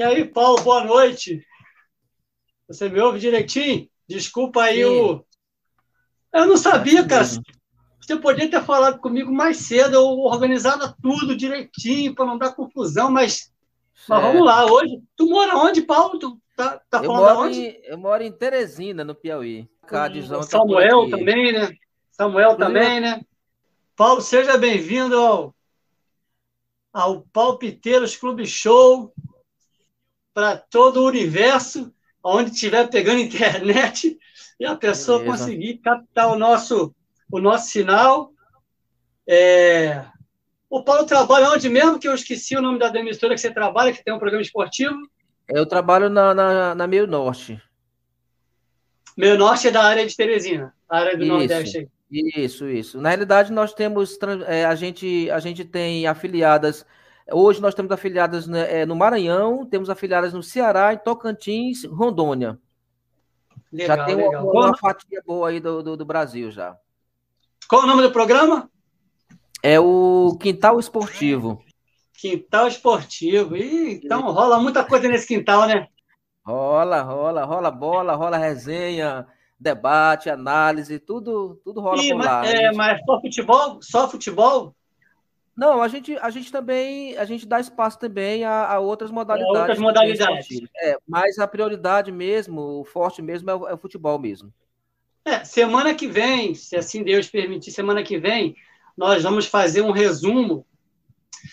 E aí, Paulo, boa noite. Você me ouve direitinho? Desculpa aí Sim. o. Eu não sabia, cara. Você podia ter falado comigo mais cedo, eu organizava tudo direitinho para não dar confusão, mas, mas vamos lá. Hoje, tu mora onde, Paulo? Tu tá, tá eu falando onde? Em, eu moro em Teresina, no Piauí. Cadizão Samuel tá também, né? Samuel também, né? Paulo, seja bem-vindo ao, ao Palpiteiros Clube Show para todo o universo, onde estiver pegando internet e a pessoa Beleza. conseguir captar o nosso, o nosso sinal. É... O Paulo trabalha onde mesmo? Que eu esqueci o nome da emissora que você trabalha, que tem um programa esportivo. Eu trabalho na, na, na Meio Norte. Meio Norte é da área de Teresina, a área do isso, Nordeste. Isso, isso. Na realidade, nós temos, é, a, gente, a gente tem afiliadas Hoje nós temos afiliadas né, é, no Maranhão, temos afiliadas no Ceará, em Tocantins, Rondônia. Legal, já tem uma, uma, fatia boa aí do, do, do, Brasil já. Qual o nome do programa? É o Quintal Esportivo. Quintal Esportivo. Ih, então rola muita coisa nesse quintal, né? Rola, rola, rola bola, rola resenha, debate, análise, tudo, tudo rola Ih, por mas, lá. É, gente... mas só futebol? Só futebol? Não, a gente, a gente também a gente dá espaço também a, a outras modalidades. Outras modalidades. É, mas a prioridade mesmo, o forte mesmo é o, é o, futebol mesmo. É, semana que vem, se assim Deus permitir, semana que vem, nós vamos fazer um resumo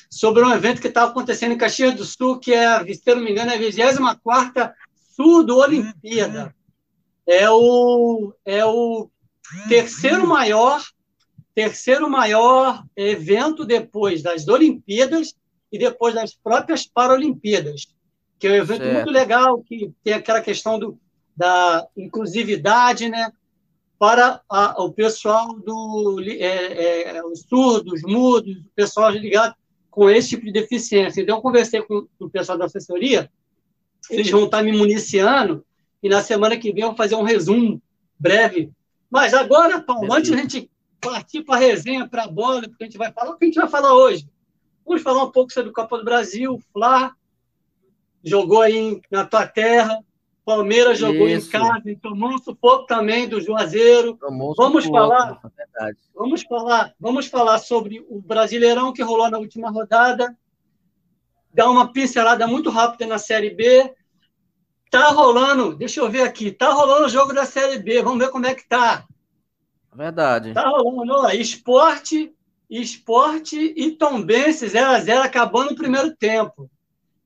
sobre um evento que está acontecendo em Caxias do Sul, que é, se não me engano, é a 24 Sul do Olimpíada. É o, é o terceiro maior terceiro maior evento depois das Olimpíadas e depois das próprias Paralimpíadas, que é um evento certo. muito legal, que tem aquela questão do, da inclusividade, né? Para a, o pessoal do é, é, os surdos, mudos, o pessoal ligado com esse tipo de deficiência. Então, eu conversei com o pessoal da assessoria, eles vão estar me municiando, e na semana que vem eu vou fazer um resumo breve. Mas agora, Paulo, antes a gente partir para a resenha, para a bola, porque a gente vai falar o que a gente vai falar hoje. Vamos falar um pouco sobre o Copa do Brasil, o Fla jogou aí na tua terra, Palmeiras jogou Isso. em casa e tomou um sufoco também do Juazeiro. Um vamos sufoco, falar, é vamos falar, vamos falar sobre o Brasileirão que rolou na última rodada. Dar uma pincelada muito rápida na Série B. Tá rolando, deixa eu ver aqui, tá rolando o jogo da Série B. Vamos ver como é que tá. Verdade. Tá rolando, ó, esporte, esporte e Tombense 0x0 acabando o primeiro tempo.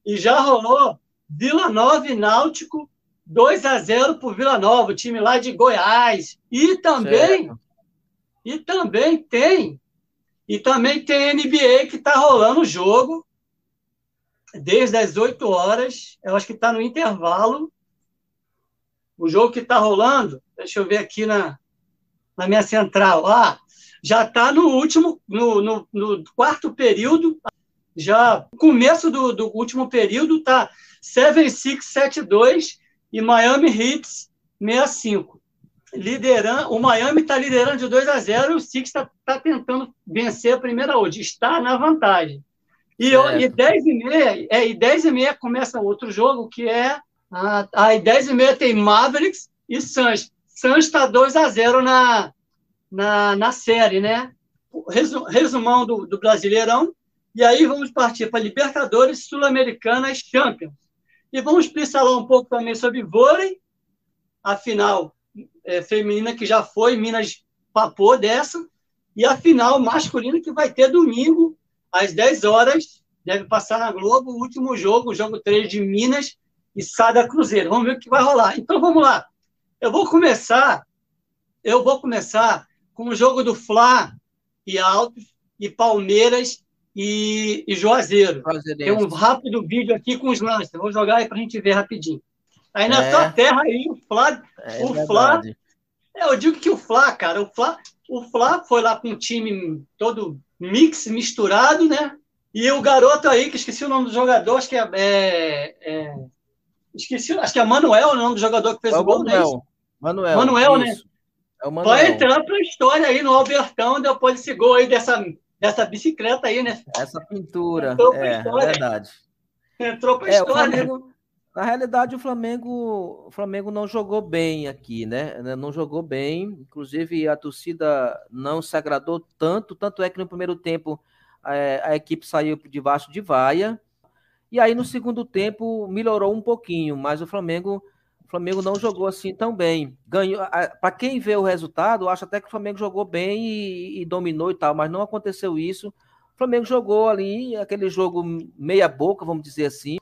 E já rolou Vila Nova e Náutico 2 a 0 para Vila Nova, o time lá de Goiás. E também, certo. e também tem, e também tem NBA que está rolando o jogo desde as 8 horas. Eu acho que está no intervalo. O jogo que está rolando, deixa eu ver aqui na, na minha central. Ah, já está no último, no, no, no, quarto período, já começo do, do último período, está 7-6-7-2 e Miami Hits 65. Liderando, o Miami está liderando de 2 a 0 e o Six está tá tentando vencer a primeira hoje, está na vantagem. E, eu, e 10 e meia, é, e 10 e meia começa outro jogo, que é. Aí 10 e meia tem Mavericks e Suns. Santos está 2 a 0 na, na, na série, né? Resumão do, do Brasileirão. E aí vamos partir para Libertadores, Sul-Americanas, Champions. E vamos pincelar um pouco também sobre vôlei, a final é, feminina que já foi, Minas papou dessa, e a final masculina que vai ter domingo, às 10 horas, deve passar na Globo, o último jogo, o jogo 3 de Minas e Sada Cruzeiro. Vamos ver o que vai rolar. Então vamos lá. Eu vou começar, eu vou começar com o jogo do Fla e Altos e Palmeiras e, e Juazeiro. Tem um rápido vídeo aqui com os lances. vou jogar aí para a gente ver rapidinho. Aí na é. tua terra aí, o Fla, é, o Fla, é, eu digo que o Fla, cara, o Fla, o Fla foi lá com um time todo mix, misturado, né? E o garoto aí, que esqueci o nome do jogador, acho que é, é, é esqueci, acho que é Manuel o nome do jogador que fez é o gol, Manuel. Né? Manuel. Manuel, né? É o Manuel. Vai entrar para a história aí no Albertão depois desse gol aí dessa, dessa bicicleta aí, né? Essa pintura. É, é verdade. Entrou para a é, história. Flamengo, na realidade, o Flamengo, o Flamengo não jogou bem aqui, né? Não jogou bem. Inclusive, a torcida não se agradou tanto. Tanto é que no primeiro tempo é, a equipe saiu debaixo de vaia. E aí, no segundo tempo, melhorou um pouquinho, mas o Flamengo Flamengo não jogou assim tão bem. Ganhou. Para quem vê o resultado, acha até que o Flamengo jogou bem e, e, dominou e tal, mas não aconteceu isso. O Flamengo jogou ali aquele jogo meia boca, vamos dizer assim.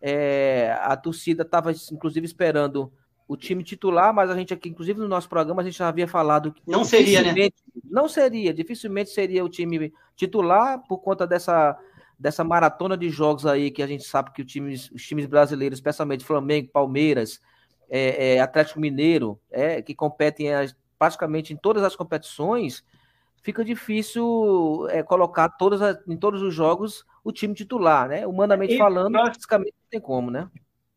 É, a torcida estava, inclusive, esperando o time titular, mas a gente aqui, inclusive no nosso programa, a gente já havia falado que não seria, né? Não seria, dificilmente seria o time titular por conta dessa dessa maratona de jogos aí que a gente sabe que time, os times brasileiros, especialmente Flamengo, Palmeiras, é, é, Atlético Mineiro, é, que competem as, praticamente em todas as competições, fica difícil é, colocar todas as, em todos os jogos o time titular, né? Humanamente e, falando, praticamente não tem como, né?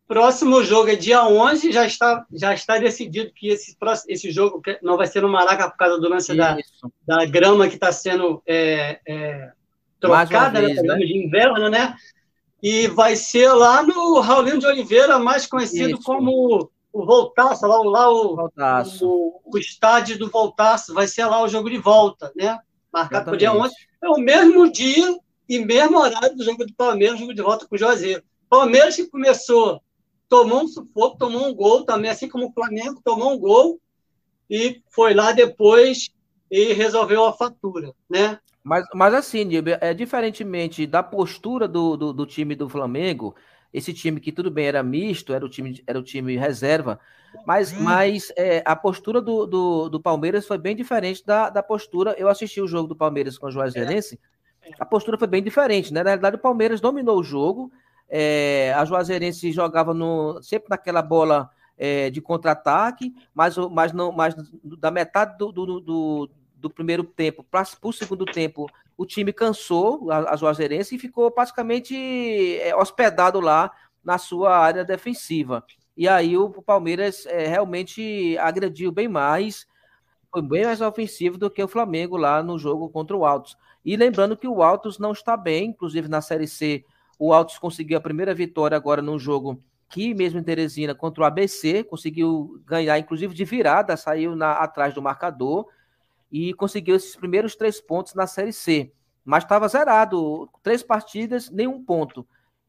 Próximo jogo é dia 11, já está, já está decidido que esse, esse jogo não vai ser no Maraca por causa do lance da, da grama que está sendo é, é, trocada, né, vez, né? de inverno, né? E vai ser lá no Raulino de Oliveira, mais conhecido Isso. como o Voltaço, lá, lá o, Voltaço. o, o estádio do Voltaço, vai ser lá o jogo de volta, né? Marcado para o dia 11. É o mesmo dia e mesmo horário do jogo do Palmeiras, jogo de volta com o Juazeiro. Palmeiras que começou, tomou um sufoco, tomou um gol também, assim como o Flamengo tomou um gol e foi lá depois e resolveu a fatura, né? Mas, mas assim, é diferentemente da postura do, do, do, time do Flamengo, esse time que tudo bem era misto, era o time, era o time reserva, mas, hum. mas é, a postura do, do, do, Palmeiras foi bem diferente da, da postura. Eu assisti o jogo do Palmeiras com o Juazeirense, é. a postura foi bem diferente, né? Na realidade, o Palmeiras dominou o jogo, é, a Juazeirense jogava no, sempre naquela bola é, de contra-ataque, mas, mas, não, mas da metade do, do, do do primeiro tempo para o segundo tempo, o time cansou, a, a Juazeirense, e ficou praticamente é, hospedado lá na sua área defensiva. E aí o, o Palmeiras é, realmente agrediu bem mais, foi bem mais ofensivo do que o Flamengo lá no jogo contra o Altos. E lembrando que o Altos não está bem, inclusive na Série C, o Altos conseguiu a primeira vitória agora num jogo que mesmo em Teresina contra o ABC, conseguiu ganhar inclusive de virada, saiu na, atrás do marcador e conseguiu esses primeiros três pontos na Série C. Mas estava zerado, três partidas, nenhum ponto.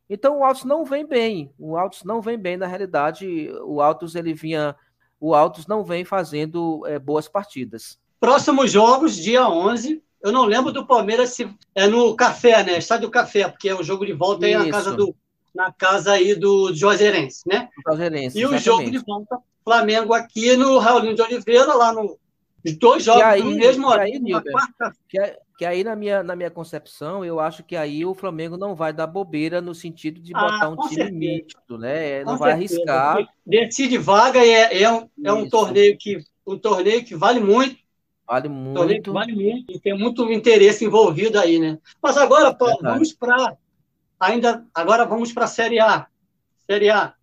Então o Altos não vem bem. O Altos não vem bem na realidade. O Altos ele vinha, o Altos não vem fazendo é, boas partidas. Próximos jogos, dia 11. Eu não lembro do Palmeiras se é no Café, né? Estádio Café, porque é o jogo de volta aí na casa do na casa aí do Juazeirense, né? Juazeirense, e exatamente. o jogo de volta Flamengo aqui no Raulinho de Oliveira, lá no os dois jogos aí, no mesmo horário. Que, que, aí, na minha, na minha concepção, eu acho que aí o Flamengo não vai dar bobeira no sentido de ah, botar ah, um time certeza. misto, né? Não com vai certeza. arriscar. Decide vaga é, é, um, é um torneio que um torneio que vale muito. Vale muito. vale muito e tem muito interesse envolvido aí, né? Mas agora, Paulo, vamos para ainda agora vamos para a Série A. Série A.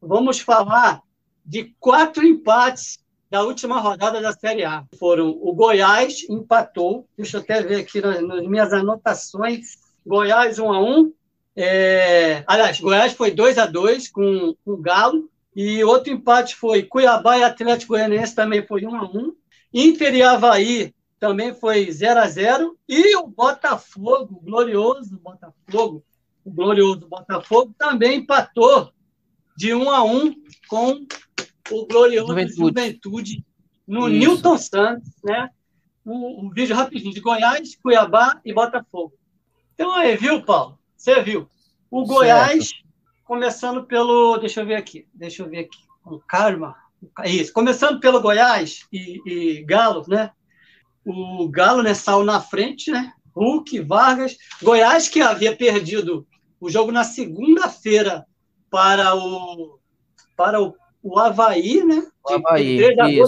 Vamos falar de quatro empates da última rodada da Série A. Foram o Goiás empatou, deixa eu até ver aqui nas, nas minhas anotações, Goiás 1 a 1 é, aliás, Goiás foi 2 a 2 com, com o Galo, e outro empate foi Cuiabá e Atlético Goianiense também foi 1 a 1 Inter e Havaí também foi 0 a 0 e o Botafogo, o glorioso Botafogo, o glorioso Botafogo também empatou de 1 a 1 com o glorioso Juventude, Juventude no Isso. Newton Santos, né? Um, um, vídeo rapidinho de Goiás, Cuiabá e Botafogo. Então aí, viu, Paulo? Você viu? O Goiás, certo. começando pelo. Deixa eu ver aqui. Deixa eu ver aqui. O Karma. Isso. Começando pelo Goiás e, e Galo, né? O Galo né, saiu na frente, né? Hulk, Vargas. Goiás, que havia perdido o jogo na segunda-feira para o, para o o Havaí, né? O Havaí, de,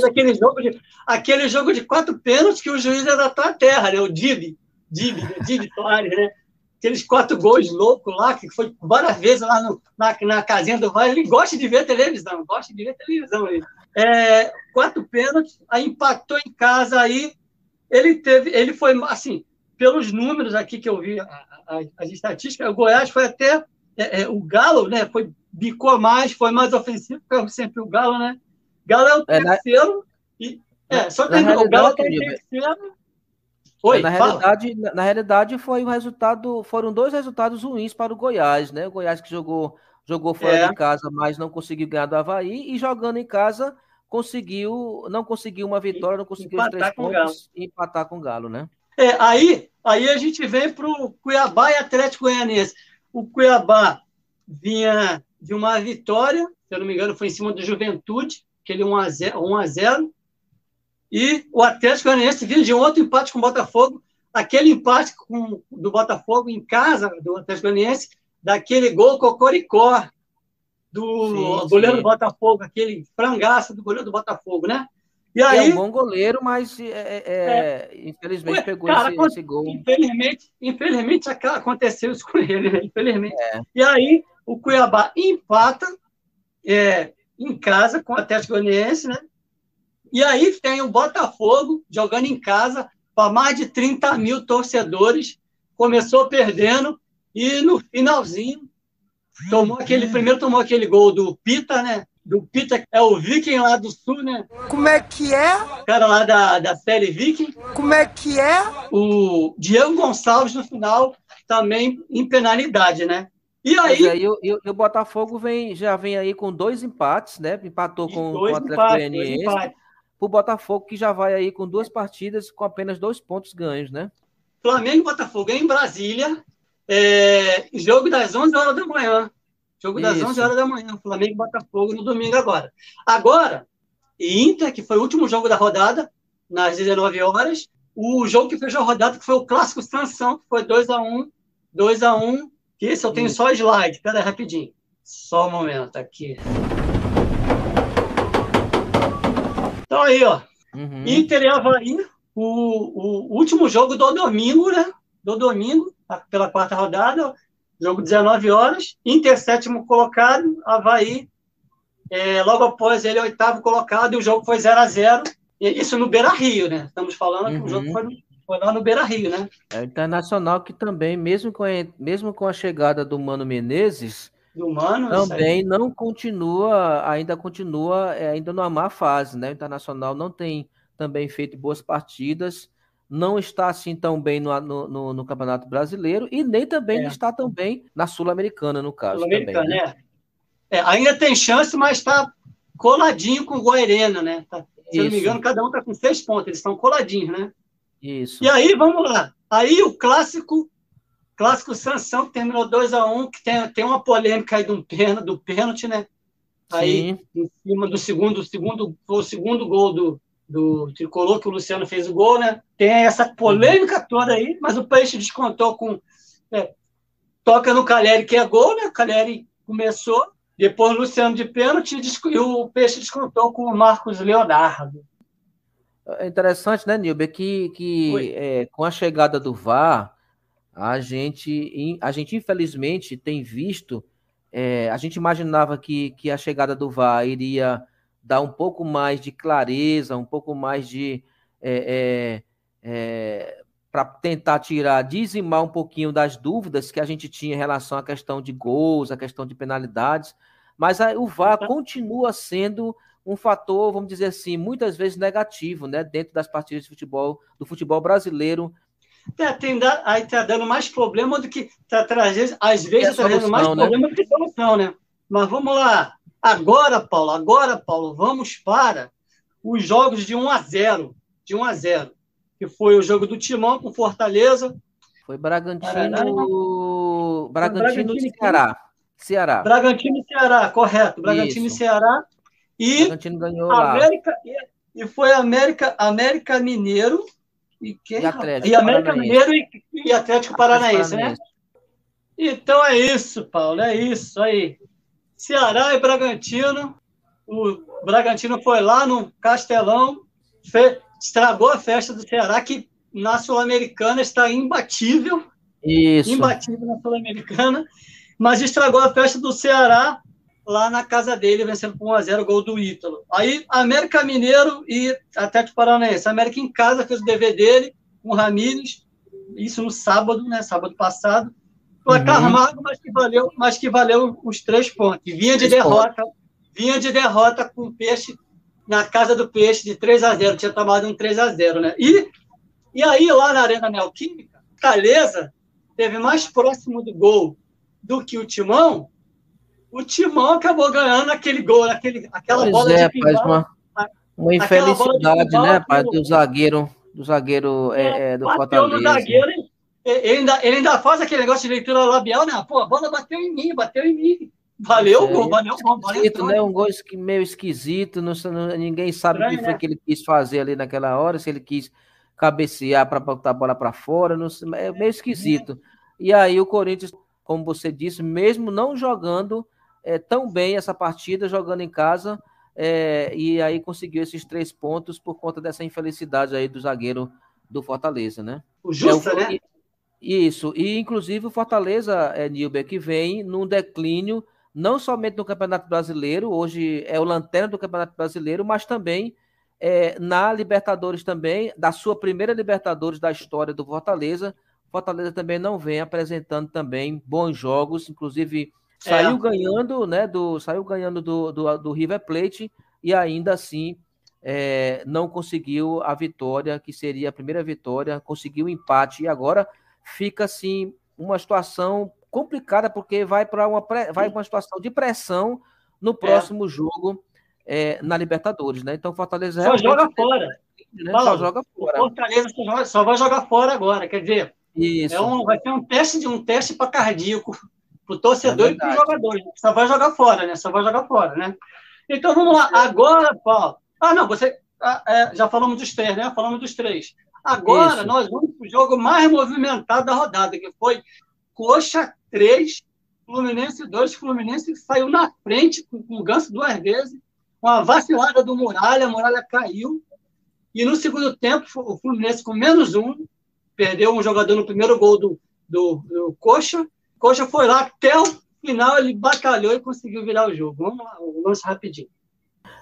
aquele, jogo de, aquele jogo de quatro pênaltis que o juiz é da tua terra, né? O Dib, Dib, né? Dib Soares, né? Aqueles quatro gols loucos lá, que foi várias vezes lá no, na, na casinha do Vale. Ele gosta de ver televisão, gosta de ver televisão. Ele. É, quatro pênaltis, aí empatou em casa, aí ele teve, ele foi, assim, pelos números aqui que eu vi, as estatísticas, o Goiás foi até é, é, o Galo, né, foi, bicou mais, foi mais ofensivo, foi sempre o Galo, né? Galo é o terceiro, é, na... e, é, só que o Galo é o terceiro, Oi, na realidade, na, na, realidade foi o resultado, foram dois resultados ruins para o Goiás, né? O Goiás que jogou, jogou fora é. de casa, mas não conseguiu ganhar do Havaí e jogando em casa conseguiu, não conseguiu uma vitória, não conseguiu empatar os três pontos e empatar com o Galo, né? É, aí, aí a gente vem para o Cuiabá e Atlético Goianiense. O Cuiabá vinha de uma vitória, se eu não me engano, foi em cima do Juventude, aquele 1 a 0, 1 a 0 e o Atlético Goianiense vinha de um outro empate com o Botafogo. Aquele empate com, do Botafogo em casa, do Atlético Goianiense, daquele gol Cocoricó, do sim, goleiro sim. do Botafogo, aquele frangaço do goleiro do Botafogo, né? E aí, é um bom goleiro, mas é, é, é, é infelizmente pegou cara, esse, esse, gol. Infelizmente, infelizmente aconteceu isso com ele, né? Infelizmente. É. E aí o Cuiabá empata é, em casa com o Atlético Goianiense, né? E aí tem o Botafogo jogando em casa para mais de 30 mil torcedores. Começou perdendo e no finalzinho tomou aquele primeiro tomou aquele gol do Pita, né? Do Pita é o Viking lá do sul, né? Como é que é? O cara lá da, da série Viking. Como é que é? O Diego Gonçalves no final também em penalidade, né? E aí, e, o, o Botafogo vem, já vem aí com dois empates, né? Empatou com, com o Atlético Goianiense o Botafogo, que já vai aí com duas partidas com apenas dois pontos ganhos, né? Flamengo e Botafogo em Brasília, é, jogo das 11 horas da manhã. Jogo das Isso. 11 horas da manhã, Flamengo e Botafogo no domingo agora. Agora, Inter, que foi o último jogo da rodada, nas 19 horas. O jogo que fechou a rodada, que foi o clássico Sansão, que foi 2x1, 2x1, que esse eu tenho Isso. só slide. Pera aí, rapidinho. Só um momento aqui. Então aí, ó. Uhum. Inter e Havaí, o, o último jogo do domingo, né? Do domingo, pela quarta rodada, jogo 19 horas. Inter sétimo colocado, Havaí é, logo após ele oitavo colocado e o jogo foi 0 a 0 Isso no Beira Rio, né? Estamos falando uhum. que o jogo uhum. foi, foi, lá no Beira Rio, né? É Internacional que também, mesmo com, a, mesmo com a chegada do Mano Menezes, Humano, também não continua, ainda continua é, ainda numa má fase, né? O Internacional não tem também feito boas partidas, não está assim tão bem no, no, no Campeonato Brasileiro e nem também é. está tão bem na Sul-Americana, no caso. Sul-Americana, né? é. é. Ainda tem chance, mas está coladinho com o Goiarena, né? Tá, se eu não me engano, cada um está com seis pontos, eles estão coladinhos, né? Isso. E aí, vamos lá. Aí o clássico Clássico Sansão, que terminou 2 a 1 um, que tem, tem uma polêmica aí do pênalti, do pênalti, né? Aí, Sim. em cima do segundo, segundo, foi o segundo gol do, do Tricolor, que o Luciano fez o gol, né? Tem essa polêmica uhum. toda aí, mas o Peixe descontou com. É, toca no Caleri, que é gol, né? O Caleri começou, depois o Luciano de pênalti e o Peixe descontou com o Marcos Leonardo. É interessante, né, Nilber, que, que é, com a chegada do VAR, a gente, a gente infelizmente tem visto, é, a gente imaginava que, que a chegada do VAR iria dar um pouco mais de clareza, um pouco mais de. É, é, é para tentar tirar, dizimar um pouquinho das dúvidas que a gente tinha em relação à questão de gols, à questão de penalidades, mas a, o VAR continua sendo um fator, vamos dizer assim, muitas vezes negativo, né, dentro das partidas de futebol, do futebol brasileiro, é, tem da, aí está dando mais problema do que está trazendo, às vezes está trazendo mais né? problema do que solução, né? Mas vamos lá. Agora, Paulo, agora, Paulo, vamos para os jogos de 1 a 0, de 1 a 0, que foi o jogo do Timão com Fortaleza. Foi Bragantino, Bragantino, e Ceará. Ceará. Bragantino e Ceará, correto. Bragantino Isso. e Ceará. E Bragantino ganhou América, lá. E, e foi América, América Mineiro e, quem, e Atlético. E América Mineiro e, e Atlético Paranaense, né? Então é isso, Paulo, é isso aí. Ceará e Bragantino. O Bragantino foi lá no Castelão, fe... estragou a festa do Ceará, que na Sul-Americana está imbatível. Isso. Imbatível na Sul-Americana. Mas estragou a festa do Ceará lá na casa dele, vencendo por 1x0 o gol do Ítalo. Aí, América Mineiro e Atlético Paranaense. América em casa fez o dever dele, com o Ramírez, isso no sábado, né? Sábado passado. Placar uhum. mago, mas que valeu, mas que valeu os três pontos. Vinha de derrota, vinha de derrota com o peixe na casa do peixe de 3 a 0 tinha tomado um 3 a 0 né? E, e aí, lá na Arena Neoquímica, Caleza teve mais próximo do gol do que o Timão, o Timão acabou ganhando aquele gol, aquele, aquela pois bola é, de pinball, uma, uma infelicidade, né, pai, do zagueiro, do zagueiro é, é, é do Fortaleza. zagueiro, ele ainda, ele ainda faz aquele negócio de leitura labial, né? Pô, a bola bateu em mim, bateu em mim. Valeu o gol, valeu gol. Valeu né? Um gol meio esquisito, não, ninguém sabe o que foi né? que ele quis fazer ali naquela hora, se ele quis cabecear para botar a bola para fora, não, é meio esquisito. E aí o Corinthians, como você disse, mesmo não jogando é, tão bem essa partida, jogando em casa, é, e aí conseguiu esses três pontos por conta dessa infelicidade aí do zagueiro do Fortaleza, né? O Justa, é, o, né? Isso, e inclusive o Fortaleza, é, Nilber, que vem num declínio não somente no Campeonato Brasileiro, hoje é o lanterna do Campeonato Brasileiro, mas também é, na Libertadores também, da sua primeira Libertadores da história do Fortaleza. Fortaleza também não vem apresentando também bons jogos, inclusive saiu é. ganhando, né? Do, saiu ganhando do, do, do River Plate e ainda assim é, não conseguiu a vitória, que seria a primeira vitória, conseguiu o empate e agora fica assim uma situação complicada, porque vai para uma, vai uma situação de pressão no é. próximo é. jogo é, na Libertadores, né? Então Fortaleza só joga fora. Né? Paulo, só joga fora. Fortaleza só, vai jogar fora agora, quer dizer, Isso. É um, vai ser um teste de um teste para cardíaco para o torcedor é e para os jogadores. Só vai jogar fora, né? Só vai jogar fora, né? Então vamos lá. Agora, Paulo. Ah, não, você ah, é, já falamos dos três, né? Falamos dos três. Agora Isso. nós vamos para o jogo mais movimentado da rodada, que foi Coxa 3, Fluminense 2. Fluminense saiu na frente com, com o Ganso duas vezes, com a vacilada do Muralha, a Muralha caiu. E no segundo tempo, o Fluminense com menos um, perdeu um jogador no primeiro gol do, do, do Coxa. Coxa foi lá até o final, ele batalhou e conseguiu virar o jogo. Vamos lá, o lance rapidinho.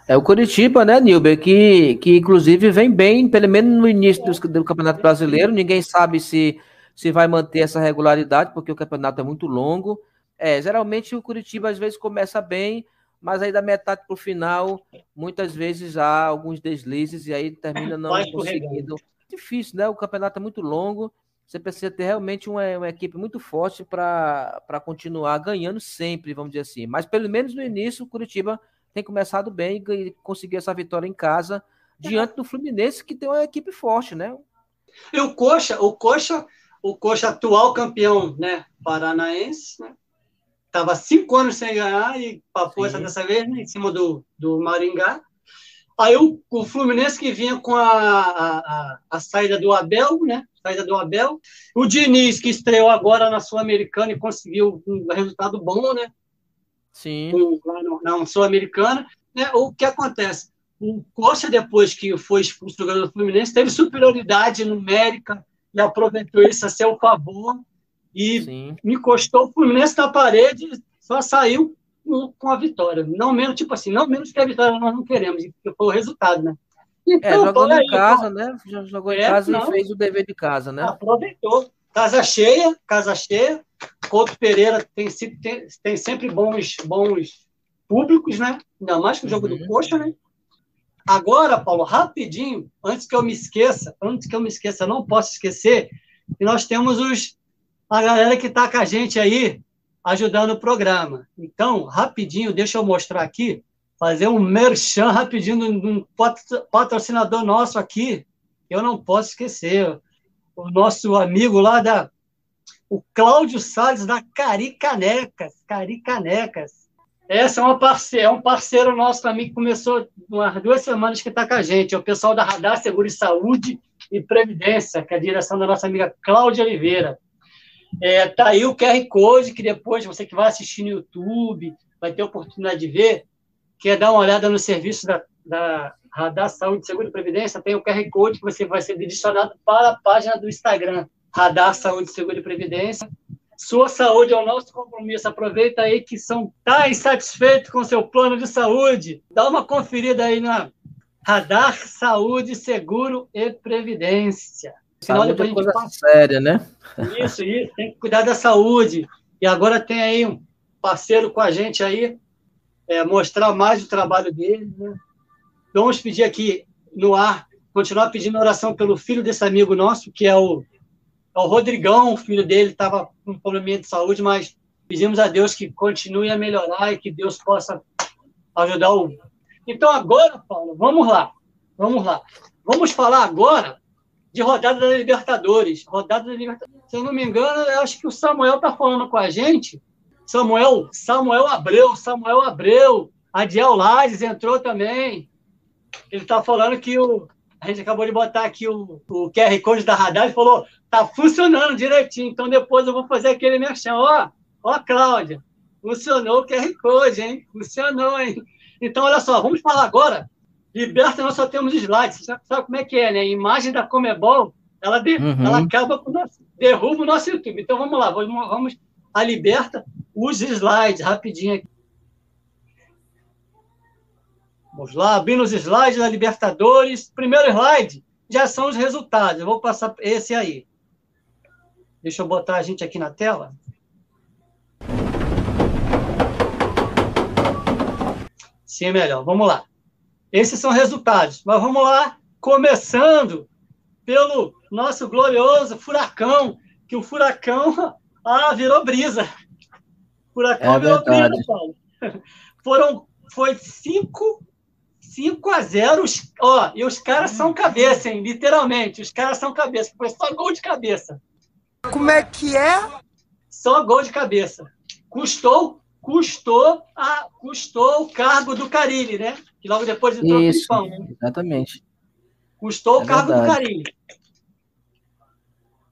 É o Curitiba, né, Nilber, que, que inclusive vem bem, pelo menos no início do, do Campeonato Brasileiro. Ninguém sabe se se vai manter essa regularidade, porque o campeonato é muito longo. É, geralmente o Curitiba às vezes começa bem, mas aí da metade para o final, muitas vezes há alguns deslizes e aí termina não conseguindo. Difícil, né? O campeonato é muito longo. Você precisa ter realmente uma, uma equipe muito forte para continuar ganhando sempre, vamos dizer assim. Mas pelo menos no início, o Curitiba tem começado bem e conseguiu essa vitória em casa diante do Fluminense, que tem uma equipe forte, né? E o Coxa, o Coxa o Coxa, atual campeão né, paranaense, né? Estava cinco anos sem ganhar e papou essa dessa vez né, em cima do, do Maringá. Aí o, o Fluminense que vinha com a, a, a, saída do Abel, né? Saída do Abel. O Diniz, que estreou agora na Sul-Americana e conseguiu um resultado bom, né? Sim. No, na Sul-Americana. Né? O que acontece? O Coxa, depois que foi expulso do jogador do Fluminense, teve superioridade numérica e aproveitou isso a seu favor e Sim. encostou o Fluminense na parede só saiu com a vitória. Não menos, tipo assim, não menos que a vitória nós não queremos, que foi o resultado, né? É, então, é, jogou em casa, né? Jogou em é, casa não, e fez o dever de casa, né? Aproveitou. Casa cheia, casa cheia. Couto Pereira tem, tem, tem sempre bons, bons públicos, né? Ainda mais que o jogo uhum. do Coxa, né? Agora, Paulo, rapidinho, antes que eu me esqueça, antes que eu me esqueça, não posso esquecer, que nós temos os, a galera que está com a gente aí, ajudando o programa. Então, rapidinho, deixa eu mostrar aqui, fazer um merchan rapidinho de um patrocinador nosso aqui, eu não posso esquecer, o nosso amigo lá da, o Cláudio Salles da Caricanecas, Caricanecas. Essa é, uma parceira, é um parceiro nosso também que começou umas duas semanas que está com a gente. É o pessoal da Radar Seguro e Saúde e Previdência, que é a direção da nossa amiga Cláudia Oliveira. É, tá aí o QR Code, que depois você que vai assistir no YouTube vai ter oportunidade de ver, quer dar uma olhada no serviço da, da Radar Saúde, Seguro e Previdência, tem o QR Code que você vai ser direcionado para a página do Instagram, Radar Saúde, Seguro e Previdência. Sua saúde é o nosso compromisso. Aproveita aí que são tá insatisfeito com seu plano de saúde. Dá uma conferida aí na Radar Saúde, Seguro e Previdência. Senão saúde depois é coisa passa... séria, né? Isso, isso, tem que cuidar da saúde. E agora tem aí um parceiro com a gente aí, é, mostrar mais o trabalho dele. Né? Vamos pedir aqui no ar, continuar pedindo oração pelo filho desse amigo nosso, que é o, é o Rodrigão, o filho dele estava com um problema de saúde, mas pedimos a Deus que continue a melhorar e que Deus possa ajudar o. Então, agora, Paulo, vamos lá. Vamos lá. Vamos falar agora de rodada da Libertadores. Rodada da Libertadores. Se eu não me engano, eu acho que o Samuel está falando com a gente. Samuel, Samuel Abreu, Samuel Abreu, Adiel Lages entrou também. Ele está falando que o. A gente acabou de botar aqui o, o QR Code da Radar e falou: tá funcionando direitinho. Então depois eu vou fazer aquele merchan. Ó, ó, Cláudia, funcionou o QR Code, hein? Funcionou, hein? Então, olha só, vamos falar agora. Liberta, nós só temos slides. Você sabe como é que é, né? A imagem da Comebol, ela, de, uhum. ela acaba com o nosso, derruba o nosso YouTube. Então, vamos lá, vamos, vamos a Liberta, os slides, rapidinho aqui. Vamos lá, abrindo os slides da Libertadores. Primeiro slide já são os resultados. Eu vou passar esse aí. Deixa eu botar a gente aqui na tela. Sim, é melhor. Vamos lá. Esses são resultados. Mas vamos lá, começando pelo nosso glorioso furacão, que o furacão ah, virou brisa. Furacão é virou brisa, Paulo. Foram, foi 5 5 a 0. Os, ó, e os caras são cabeça, hein? Literalmente, os caras são cabeça. Foi só gol de cabeça. Como é que é? Só gol de cabeça. Custou, custou, a, custou o cargo do Carilli, né? Que logo depois entrou Isso, o né? Exatamente. Custou é o cargo verdade. do Carilli.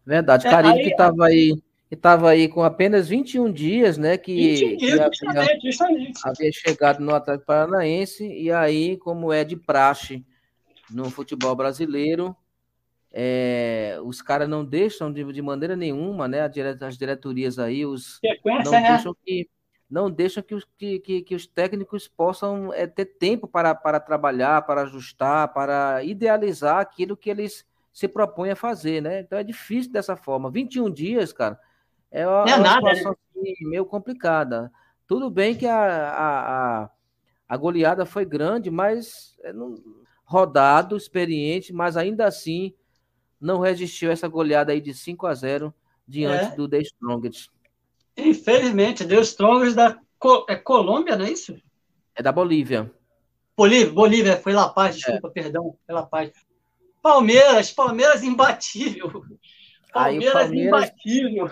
Verdade. É, Carilli aí, que estava aí que estava aí com apenas 21 dias, né? Que, 21 dias, havia, justamente, havia chegado no Atlético Paranaense, e aí, como é de praxe no futebol brasileiro, é, os caras não deixam de, de, maneira nenhuma, né? As diretorias aí, os não né? deixam que não deixam que os, que, que, que os técnicos possam é, ter tempo para, para trabalhar, para ajustar, para idealizar aquilo que eles se propõem a fazer, né? Então é difícil dessa forma. 21 dias, cara, é uma, é uma nada, né? situação né? assim, meio complicada. Tudo bem que a, a, a, a goleada foi grande, mas é, não, rodado, experiente, mas ainda assim não resistiu essa goleada aí de 5 a 0 diante é. do The Strongest. Infelizmente, The Strongest da é Colômbia, não é isso? É da Bolívia. Bolívia, Bolívia, foi La Paz, desculpa, é. perdão, foi La Paz. Palmeiras, Palmeiras imbatível. Palmeiras, Palmeiras imbatível.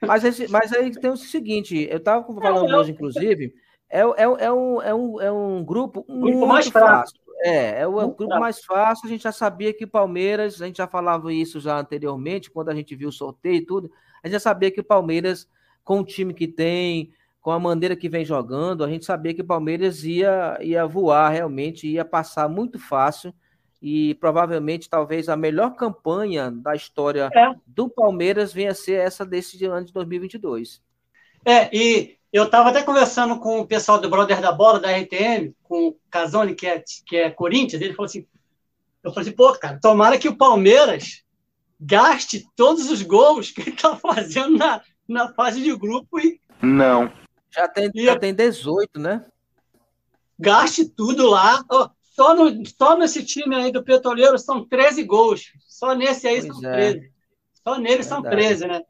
Mas, esse, mas aí tem o seguinte, eu estava falando é, hoje, inclusive, é, é, é, um, é, um, é um grupo, grupo muito mais fácil. É, é o, é o grupo mais fácil. A gente já sabia que Palmeiras, a gente já falava isso já anteriormente, quando a gente viu o sorteio e tudo. A gente já sabia que o Palmeiras, com o time que tem, com a maneira que vem jogando, a gente sabia que o Palmeiras ia, ia voar realmente, ia passar muito fácil e provavelmente talvez a melhor campanha da história é. do Palmeiras venha a ser essa desse ano de 2022. É, e eu estava até conversando com o pessoal do Brother da Bola, da RTM, com o Casoni, que é, que é Corinthians, ele falou assim, eu falei assim, pô, cara, tomara que o Palmeiras gaste todos os gols que ele está fazendo na, na fase de grupo e... Não. Já tem, e, já tem 18, né? Gaste tudo lá. Oh, só, no, só nesse time aí do Petroleiro são 13 gols. Só nesse aí pois são é. 13. Só nele Verdade. são 13, né?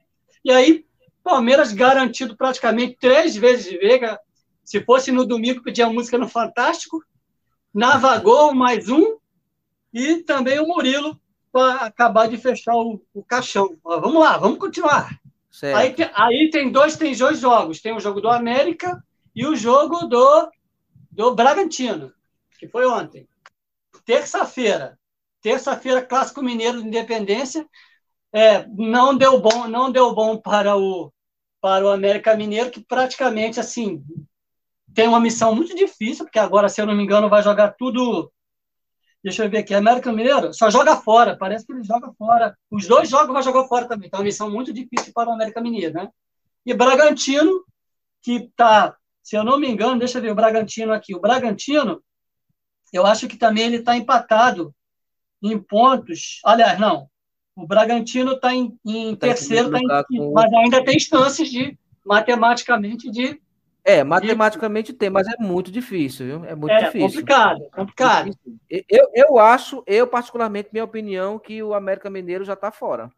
E aí, Palmeiras garantido praticamente três vezes de Veiga. Se fosse no domingo, pedia música no Fantástico. Navagou mais um. E também o Murilo para acabar de fechar o, o caixão. Ó, vamos lá, vamos continuar. Aí, aí, tem dois, tem dois jogos. Tem o jogo do América e o jogo do, do Bragantino que foi ontem. Terça-feira, terça-feira, Clássico Mineiro de Independência, é, não deu bom, não deu bom para o para o América Mineiro, que praticamente assim tem uma missão muito difícil, porque agora, se eu não me engano, vai jogar tudo. Deixa eu ver aqui, América Mineiro só joga fora, parece que ele joga fora. Os dois jogos vai jogar fora também, então é uma missão muito difícil para o América Mineiro, né? E Bragantino, que tá, se eu não me engano, deixa eu ver o Bragantino aqui. O Bragantino eu acho que também ele está empatado em pontos. Aliás, não. O Bragantino está em, em tá terceiro, tá em, com... mas ainda tem chances de, matematicamente, de. É, matematicamente de... tem, mas é muito difícil, viu? É muito é, difícil. Complicado, complicado. Eu, eu acho, eu particularmente, minha opinião, que o América Mineiro já está fora.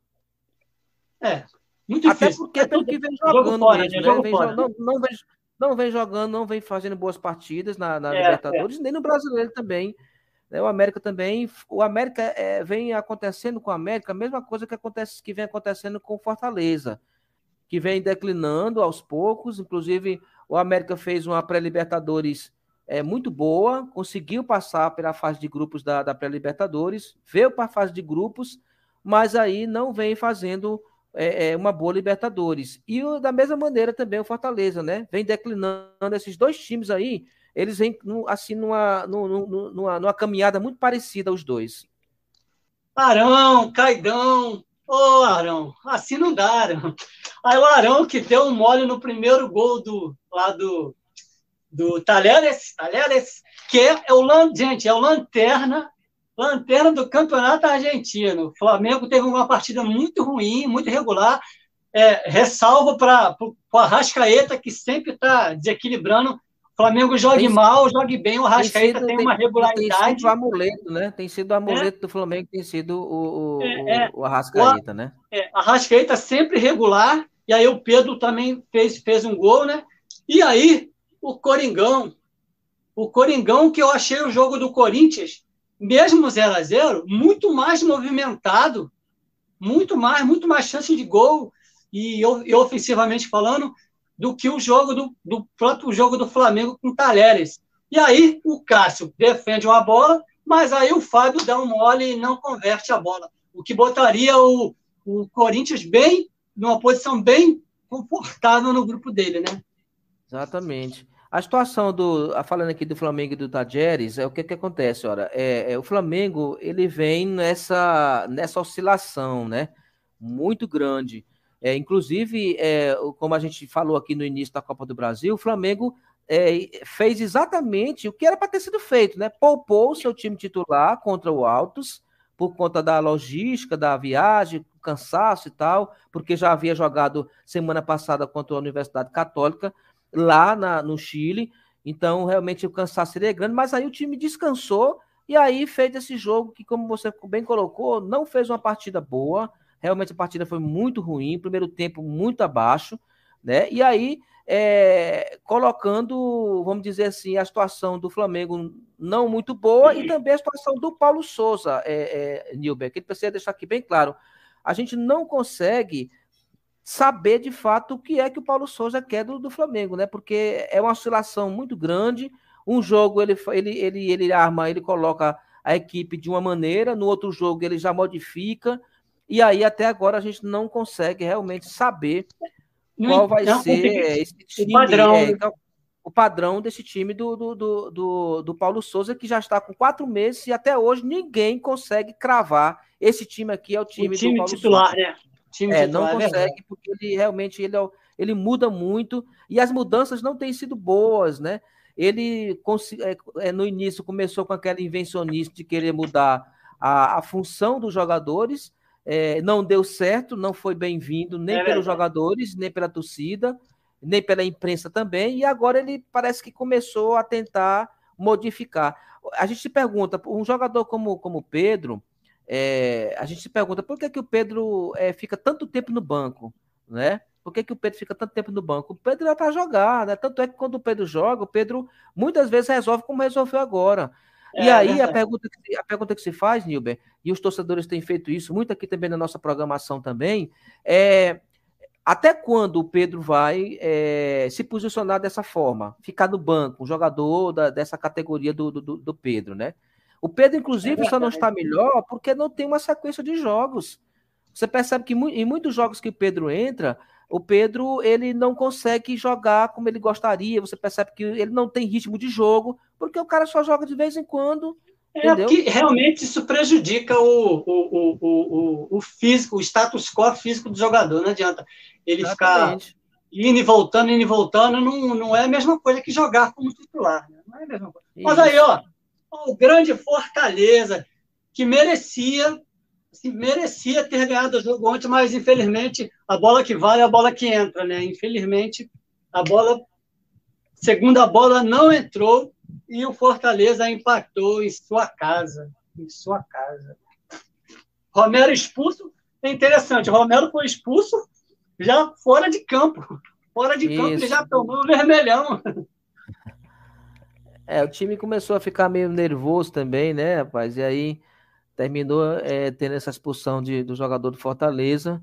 É, muito difícil. Até porque é pelo que vem jogando fora, mesmo, né? Vem, não, não, vem, não vem jogando, não vem fazendo boas partidas na, na é, Libertadores, é. nem no Brasileiro também. Né? O América também, o América é, vem acontecendo com o América a mesma coisa que acontece que vem acontecendo com o Fortaleza, que vem declinando aos poucos. Inclusive, o América fez uma pré-Libertadores é, muito boa, conseguiu passar pela fase de grupos da, da pré-Libertadores, veio para a fase de grupos, mas aí não vem fazendo é, uma boa Libertadores. E o, da mesma maneira também o Fortaleza, né? Vem declinando esses dois times aí eles vêm assim numa, numa, numa caminhada muito parecida os dois. Arão, Caidão, ô oh, Arão, assim não dá, Arão. Aí o Arão que deu um mole no primeiro gol do, lá do, do Talheres, Talheres, que é o, gente, é o Lanterna, Lanterna do Campeonato Argentino. O Flamengo teve uma partida muito ruim, muito irregular, é, ressalvo para o Arrascaeta, que sempre está desequilibrando Flamengo jogue tem, mal, jogue bem, o Arrascaeta tem, tem, uma regularidade. Tem sido o amuleto, né? Tem sido o amuleto é. do Flamengo, tem sido o, o, é, é. o Arrascaeta, né? É, sempre regular, e aí o Pedro também fez, fez um gol, né? E aí, o Coringão, o Coringão que eu achei o jogo do Corinthians, mesmo 0 a 0 muito mais movimentado, muito mais, muito mais chance de gol, e, e ofensivamente falando, do que o jogo do, do próprio jogo do Flamengo com Talheres. E aí o Cássio defende uma bola, mas aí o Fábio dá um mole e não converte a bola. O que botaria o, o Corinthians bem, numa posição bem confortável no grupo dele, né? Exatamente. A situação do, falando aqui do Flamengo e do Tajeres, é o que, que acontece, ora, é, é, o Flamengo ele vem nessa nessa oscilação, né, muito grande. É, inclusive, é, como a gente falou aqui no início da Copa do Brasil, o Flamengo é, fez exatamente o que era para ter sido feito, né? Poupou seu time titular contra o Altos, por conta da logística, da viagem, cansaço e tal, porque já havia jogado semana passada contra a Universidade Católica lá na, no Chile. Então, realmente o cansaço seria grande, mas aí o time descansou e aí fez esse jogo que, como você bem colocou, não fez uma partida boa Realmente a partida foi muito ruim, primeiro tempo muito abaixo, né? E aí, é, colocando, vamos dizer assim, a situação do Flamengo não muito boa e também a situação do Paulo Souza, é, é, Nilber, ele precisa deixar aqui bem claro. A gente não consegue saber de fato o que é que o Paulo Souza quer do, do Flamengo, né? Porque é uma oscilação muito grande. Um jogo ele, ele, ele, ele arma, ele coloca a equipe de uma maneira, no outro jogo ele já modifica. E aí, até agora, a gente não consegue realmente saber qual vai não, ser esse time, o padrão. É, então, o padrão desse time do, do, do, do, do Paulo Souza, que já está com quatro meses e até hoje ninguém consegue cravar. Esse time aqui é o time, o time do Paulo titular, Souza. né? Time é, titular, não é consegue, porque ele realmente ele, é ele muda muito e as mudanças não têm sido boas, né? Ele é, no início começou com aquela invencionista de querer mudar a, a função dos jogadores, é, não deu certo, não foi bem-vindo nem é pelos jogadores, nem pela torcida, nem pela imprensa também, e agora ele parece que começou a tentar modificar. A gente se pergunta, um jogador como como Pedro, é, a gente se pergunta por que, que o Pedro é, fica tanto tempo no banco, né? Por que, que o Pedro fica tanto tempo no banco? O Pedro é para jogar, né? Tanto é que quando o Pedro joga, o Pedro muitas vezes resolve como resolveu agora. É, e aí a pergunta, que, a pergunta que se faz, Nilber, e os torcedores têm feito isso muito aqui também na nossa programação também, é até quando o Pedro vai é, se posicionar dessa forma? Ficar no banco, um jogador da, dessa categoria do, do, do, Pedro, né? O Pedro, inclusive, é só não está melhor porque não tem uma sequência de jogos. Você percebe que em muitos jogos que o Pedro entra, o Pedro ele não consegue jogar como ele gostaria. Você percebe que ele não tem ritmo de jogo, porque o cara só joga de vez em quando. É entendeu? que realmente isso prejudica o, o, o, o, físico, o status quo físico do jogador. Não adianta ele Exatamente. ficar indo e voltando, indo e voltando. Não, não é a mesma coisa que jogar como titular. Né? Não é a mesma coisa. Mas aí, ó, o grande Fortaleza, que merecia assim, merecia ter ganhado o jogo ontem, mas infelizmente a bola que vale é a bola que entra, né? Infelizmente a bola, segunda bola não entrou e o Fortaleza impactou em sua casa, em sua casa. Romero expulso, é interessante, Romero foi expulso já fora de campo. Fora de Isso. campo ele já tomou o vermelhão. É, o time começou a ficar meio nervoso também, né, rapaz? E aí terminou é, tendo essa expulsão de, do jogador do Fortaleza.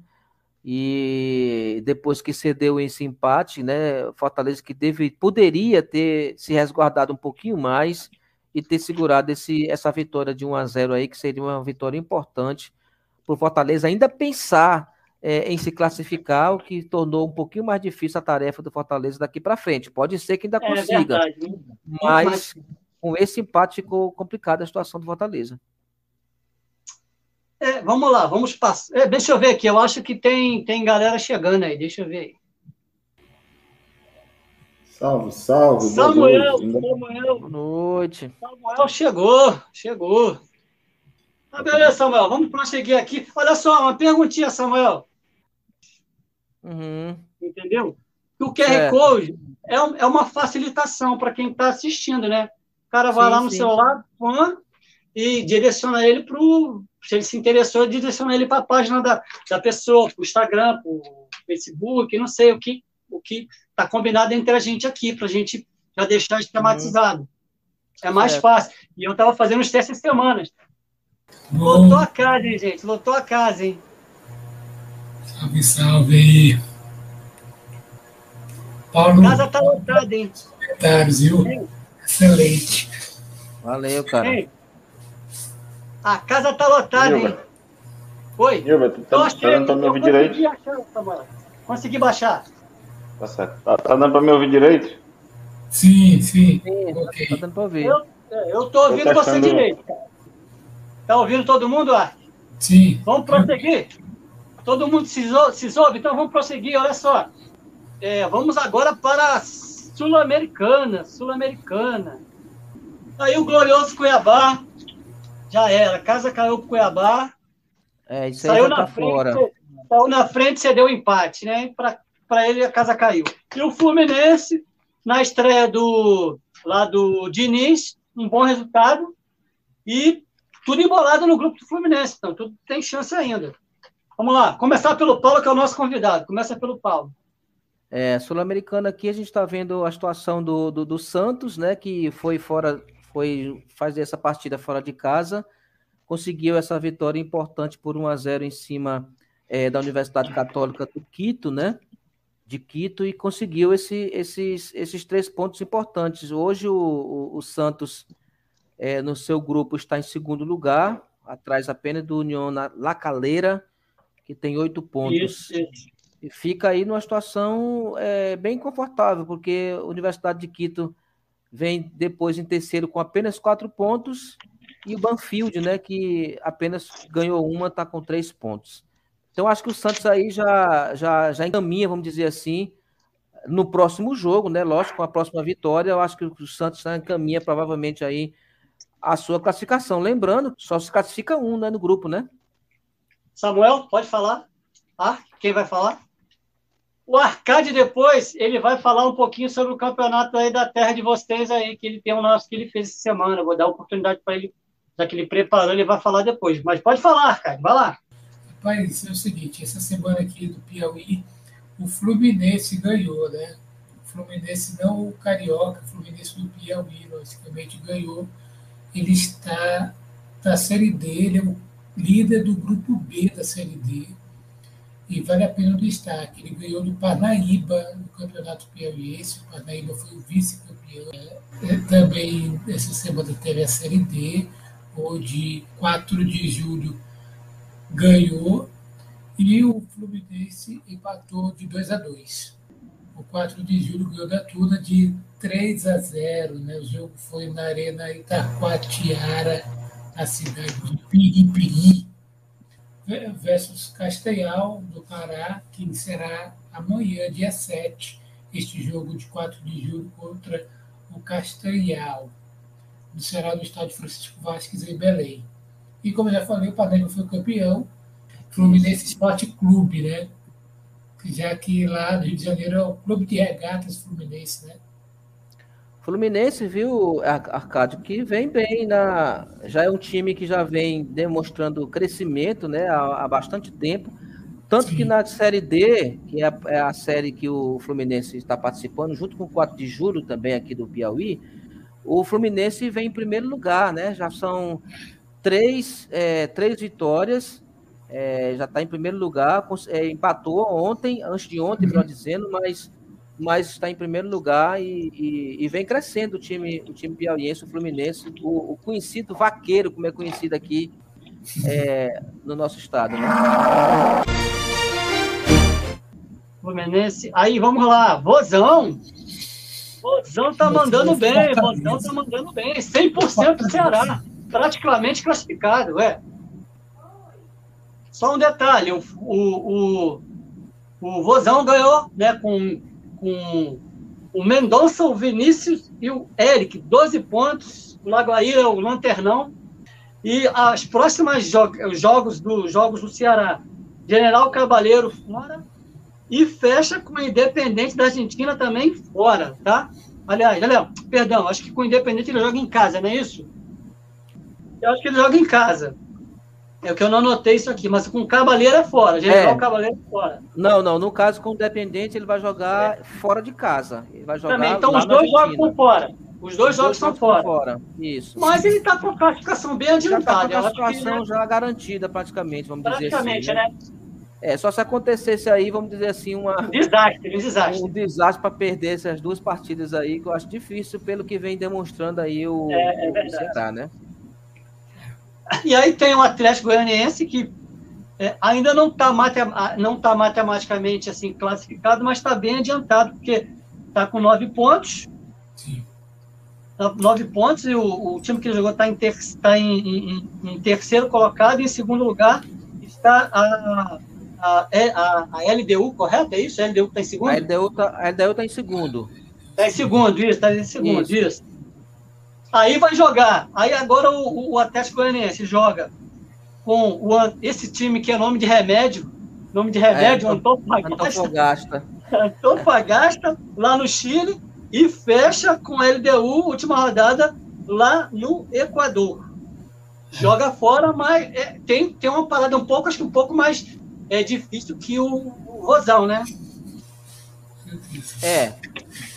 E depois que cedeu esse empate, né, Fortaleza que deve, poderia ter se resguardado um pouquinho mais e ter segurado esse, essa vitória de 1 a 0 aí, que seria uma vitória importante para o Fortaleza ainda pensar é, em se classificar, o que tornou um pouquinho mais difícil a tarefa do Fortaleza daqui para frente. Pode ser que ainda é consiga, é mas com esse empate ficou complicada a situação do Fortaleza. É, vamos lá, vamos passar. É, deixa eu ver aqui, eu acho que tem, tem galera chegando aí, deixa eu ver aí. Salve, salve. Samuel, Samuel. Boa noite. Samuel chegou, chegou. Ah, beleza, Samuel, vamos prosseguir aqui. Olha só, uma perguntinha, Samuel. Uhum. Entendeu? O QR é. Code é, é uma facilitação para quem está assistindo, né? O cara vai sim, lá no sim. celular, põe, e direciona ele para o. Se ele se interessou, direciona ele para a página da, da pessoa, para o Instagram, para o Facebook, não sei o que o que está combinado entre a gente aqui, para a gente já deixar esquematizado. Uhum. É mais fácil. E eu estava fazendo os testes semanas. Lotou a casa, hein, gente? Lotou a casa, hein? Salve, salve aí. Paulo. A casa tá lotada, hein? Comentários, viu? Excelente. Valeu, cara. Ei. A casa tá lotada, hein? Oi? Tá, tá dando pra me ouvir direito? consegui baixar. Tá certo. Tá, tá dando pra me ouvir direito? Sim, sim. sim okay. Tá dando pra ouvir. Eu, eu tô ouvindo eu você direito, cara. Tá ouvindo todo mundo, Ark? Sim. Vamos prosseguir? Todo mundo se, se ouve? Então vamos prosseguir, olha só. É, vamos agora para a Sul-Americana. Sul-Americana. Aí o glorioso Cuiabá já era. Casa caiu pro Cuiabá. É, isso aí saiu na tá frente, fora. Saiu na frente, cedeu o empate, né? Para ele a casa caiu. E o Fluminense, na estreia do lá do Diniz, um bom resultado. E tudo embolado no grupo do Fluminense, então tudo tem chance ainda. Vamos lá, começar pelo Paulo, que é o nosso convidado. Começa pelo Paulo. É, Sul-Americana aqui a gente está vendo a situação do, do, do Santos, né? Que foi fora foi fazer essa partida fora de casa, conseguiu essa vitória importante por 1 a 0 em cima é, da Universidade Católica do Quito, né? De Quito e conseguiu esse, esses, esses três pontos importantes. Hoje o, o, o Santos é, no seu grupo está em segundo lugar, atrás apenas do União La Calera, que tem oito pontos. Isso, isso. E fica aí numa situação é, bem confortável, porque a Universidade de Quito vem depois em terceiro com apenas quatro pontos, e o Banfield, né, que apenas ganhou uma, está com três pontos. Então, acho que o Santos aí já, já, já encaminha, vamos dizer assim, no próximo jogo, né? Lógico, com a próxima vitória, eu acho que o Santos já encaminha provavelmente aí a sua classificação. Lembrando, só se classifica um né, no grupo, né? Samuel, pode falar? Ah, quem vai falar? O Arcade depois, ele vai falar um pouquinho sobre o campeonato aí da terra de vocês aí, que ele tem um nosso que ele fez essa semana. vou dar oportunidade para ele, já que ele preparou, ele vai falar depois. Mas pode falar, Arcade, vai lá. Rapaz, é o seguinte, essa semana aqui do Piauí, o Fluminense ganhou, né? O Fluminense, não o Carioca, o Fluminense do Piauí, logicamente, ganhou. Ele está na Série D, ele é o líder do grupo B da Série D e vale a pena o destaque. Ele ganhou do Parnaíba no Campeonato Piauiense. O Parnaíba foi o vice-campeão. É, também essa semana teve a Série D, onde 4 de julho ganhou e o Fluminense empatou de 2 a 2. O 4 de julho ganhou da Tuna de 3 a 0. Né? O jogo foi na Arena Itacoatiara, na cidade de Piripiri versus Castellal, do Pará, que será amanhã, dia 7, este jogo de 4 de julho contra o Castellal. Será no estádio Francisco Vasques, em Belém. E como eu já falei, o Panema foi campeão. Fluminense Esporte Clube, né? Já que lá no Rio de Janeiro é o Clube de Regatas Fluminense, né? Fluminense, viu, Arcádio, que vem bem na. Já é um time que já vem demonstrando crescimento né, há, há bastante tempo. Tanto Sim. que na Série D, que é a, é a, série que o Fluminense está participando, junto com o 4 de julho também aqui do Piauí, o Fluminense vem em primeiro lugar, né? Já são três, é, três vitórias, é, já está em primeiro lugar, é, empatou ontem, antes de ontem, melhor dizendo, mas mas está em primeiro lugar e, e, e, vem crescendo o time, o time piauiense, o Fluminense, o, o conhecido vaqueiro, como é conhecido aqui é, no nosso estado. Né? Fluminense. Aí vamos lá, Vozão. Vozão tá mandando bem, Vozão tá mandando bem. 100% do Ceará, praticamente classificado, é. Só um detalhe, o, o, o, o Vozão ganhou né, com com o Mendonça, o Vinícius e o Eric, 12 pontos. O Lagoaíra, o Lanternão. E as próximas jo jogos do jogos do Ceará, General Cabaleiro fora e fecha com o Independente da Argentina também fora, tá? Aliás, Léo, perdão, acho que com o Independente ele joga em casa, não é isso? Eu acho que ele joga em casa. É o que eu não anotei isso aqui, mas com Cavaleiro é fora. General é. Cavaleiro é fora. Não, não. No caso, com o Dependente, ele vai jogar é. fora de casa. Ele vai jogar Também. Então, os dois jogos são fora. Os dois os jogos são fora. fora. Isso. Mas ele está com a classificação bem adiantada. Já está com a classificação já garantida, praticamente, vamos praticamente, dizer assim. Praticamente, né? né? É, só se acontecesse aí, vamos dizer assim, uma, um desastre, um desastre. Um desastre para perder essas duas partidas aí, que eu acho difícil pelo que vem demonstrando aí o, é, é o Ceará, né? E aí tem o Atlético Goianiense que é, ainda não está não tá matematicamente assim classificado, mas está bem adiantado, porque está com nove pontos. Sim. Tá nove pontos, e o, o time que ele jogou está em, ter, tá em, em, em, terceiro colocado, e em segundo lugar está a, a, é, a, a LDU, correto? É isso? A LDU está em segundo? A LDU está tá em segundo. Está em segundo, isso, está em segundo, isso. isso. Aí vai jogar. Aí agora o, o Atlético Goianiense joga com o, esse time que é nome de remédio, nome de remédio, é, Antofagasta. Antofagasta, lá no Chile, e fecha com a LDU, última rodada, lá no Equador. Joga fora, mas é, tem, tem uma parada um pouco, acho que um pouco mais é, difícil que o, o Rosal, né? É,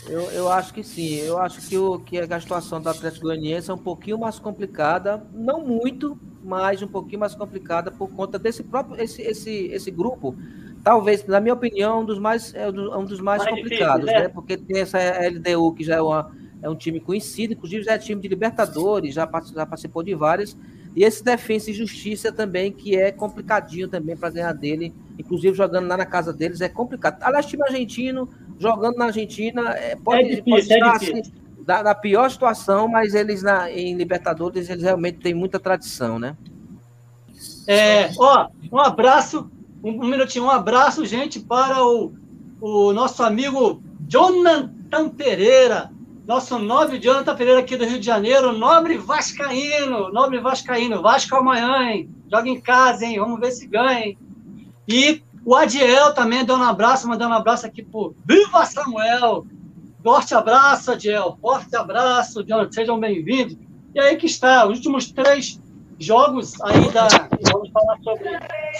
eu, eu acho que sim. Eu acho que, o, que a situação do Atlético Goianiense é um pouquinho mais complicada, não muito, mas um pouquinho mais complicada por conta desse próprio esse, esse, esse grupo. Talvez, na minha opinião, um dos mais, é um dos mais, mais complicados, difícil, né? né? Porque tem essa LDU que já é, uma, é um time conhecido, inclusive já é time de Libertadores, já, já participou de várias. E esse Defensa e Justiça também, que é complicadinho também para ganhar dele, inclusive jogando lá na casa deles, é complicado. Aliás, time argentino jogando na Argentina é, pode, é difícil, pode é estar é assim, da, da, pior situação, mas eles na, em Libertadores eles realmente têm muita tradição, né? É, ó, um abraço, um, um minutinho, um abraço, gente, para o, o nosso amigo Jonathan Pereira, nosso nobre Jonathan Pereira aqui do Rio de Janeiro, nobre Vascaíno, nobre Vascaíno, Vasco amanhã, hein? Joga em casa, hein? Vamos ver se ganha, hein? E o Adiel também dando um abraço, mandando um abraço aqui por Viva Samuel! Forte abraço, Adiel. Forte abraço, John. Sejam bem-vindos. E aí que está, os últimos três jogos aí da. Vamos falar sobre.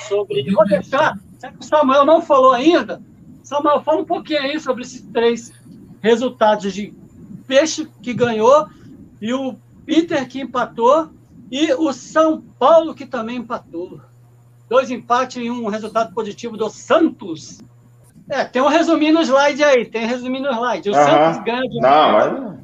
sobre... Vou deixar. Já que o Samuel não falou ainda, Samuel, fala um pouquinho aí sobre esses três resultados de Peixe que ganhou e o Peter que empatou e o São Paulo que também empatou dois empates e um resultado positivo do Santos. É, tem um resuminho no slide aí, tem um resuminho no slide. O uhum. Santos ganha de 1 Não, mas...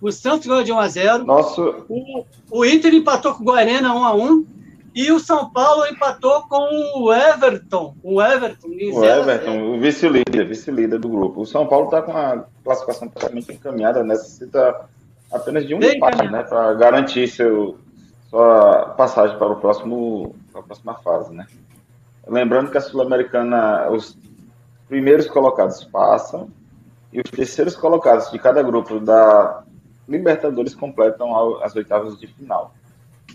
O Santos ganhou de 1 a 0 Nosso... O, o Inter empatou com o Guarena 1 a 1 e o São Paulo empatou com o Everton. O Everton, o Everton, o vice-líder, vice-líder do grupo. O São Paulo está com a classificação totalmente encaminhada, necessita apenas de um Bem empate, né, para garantir seu, sua passagem para o próximo para a próxima fase, né? Lembrando que a Sul-Americana, os primeiros colocados passam e os terceiros colocados de cada grupo da Libertadores completam as oitavas de final.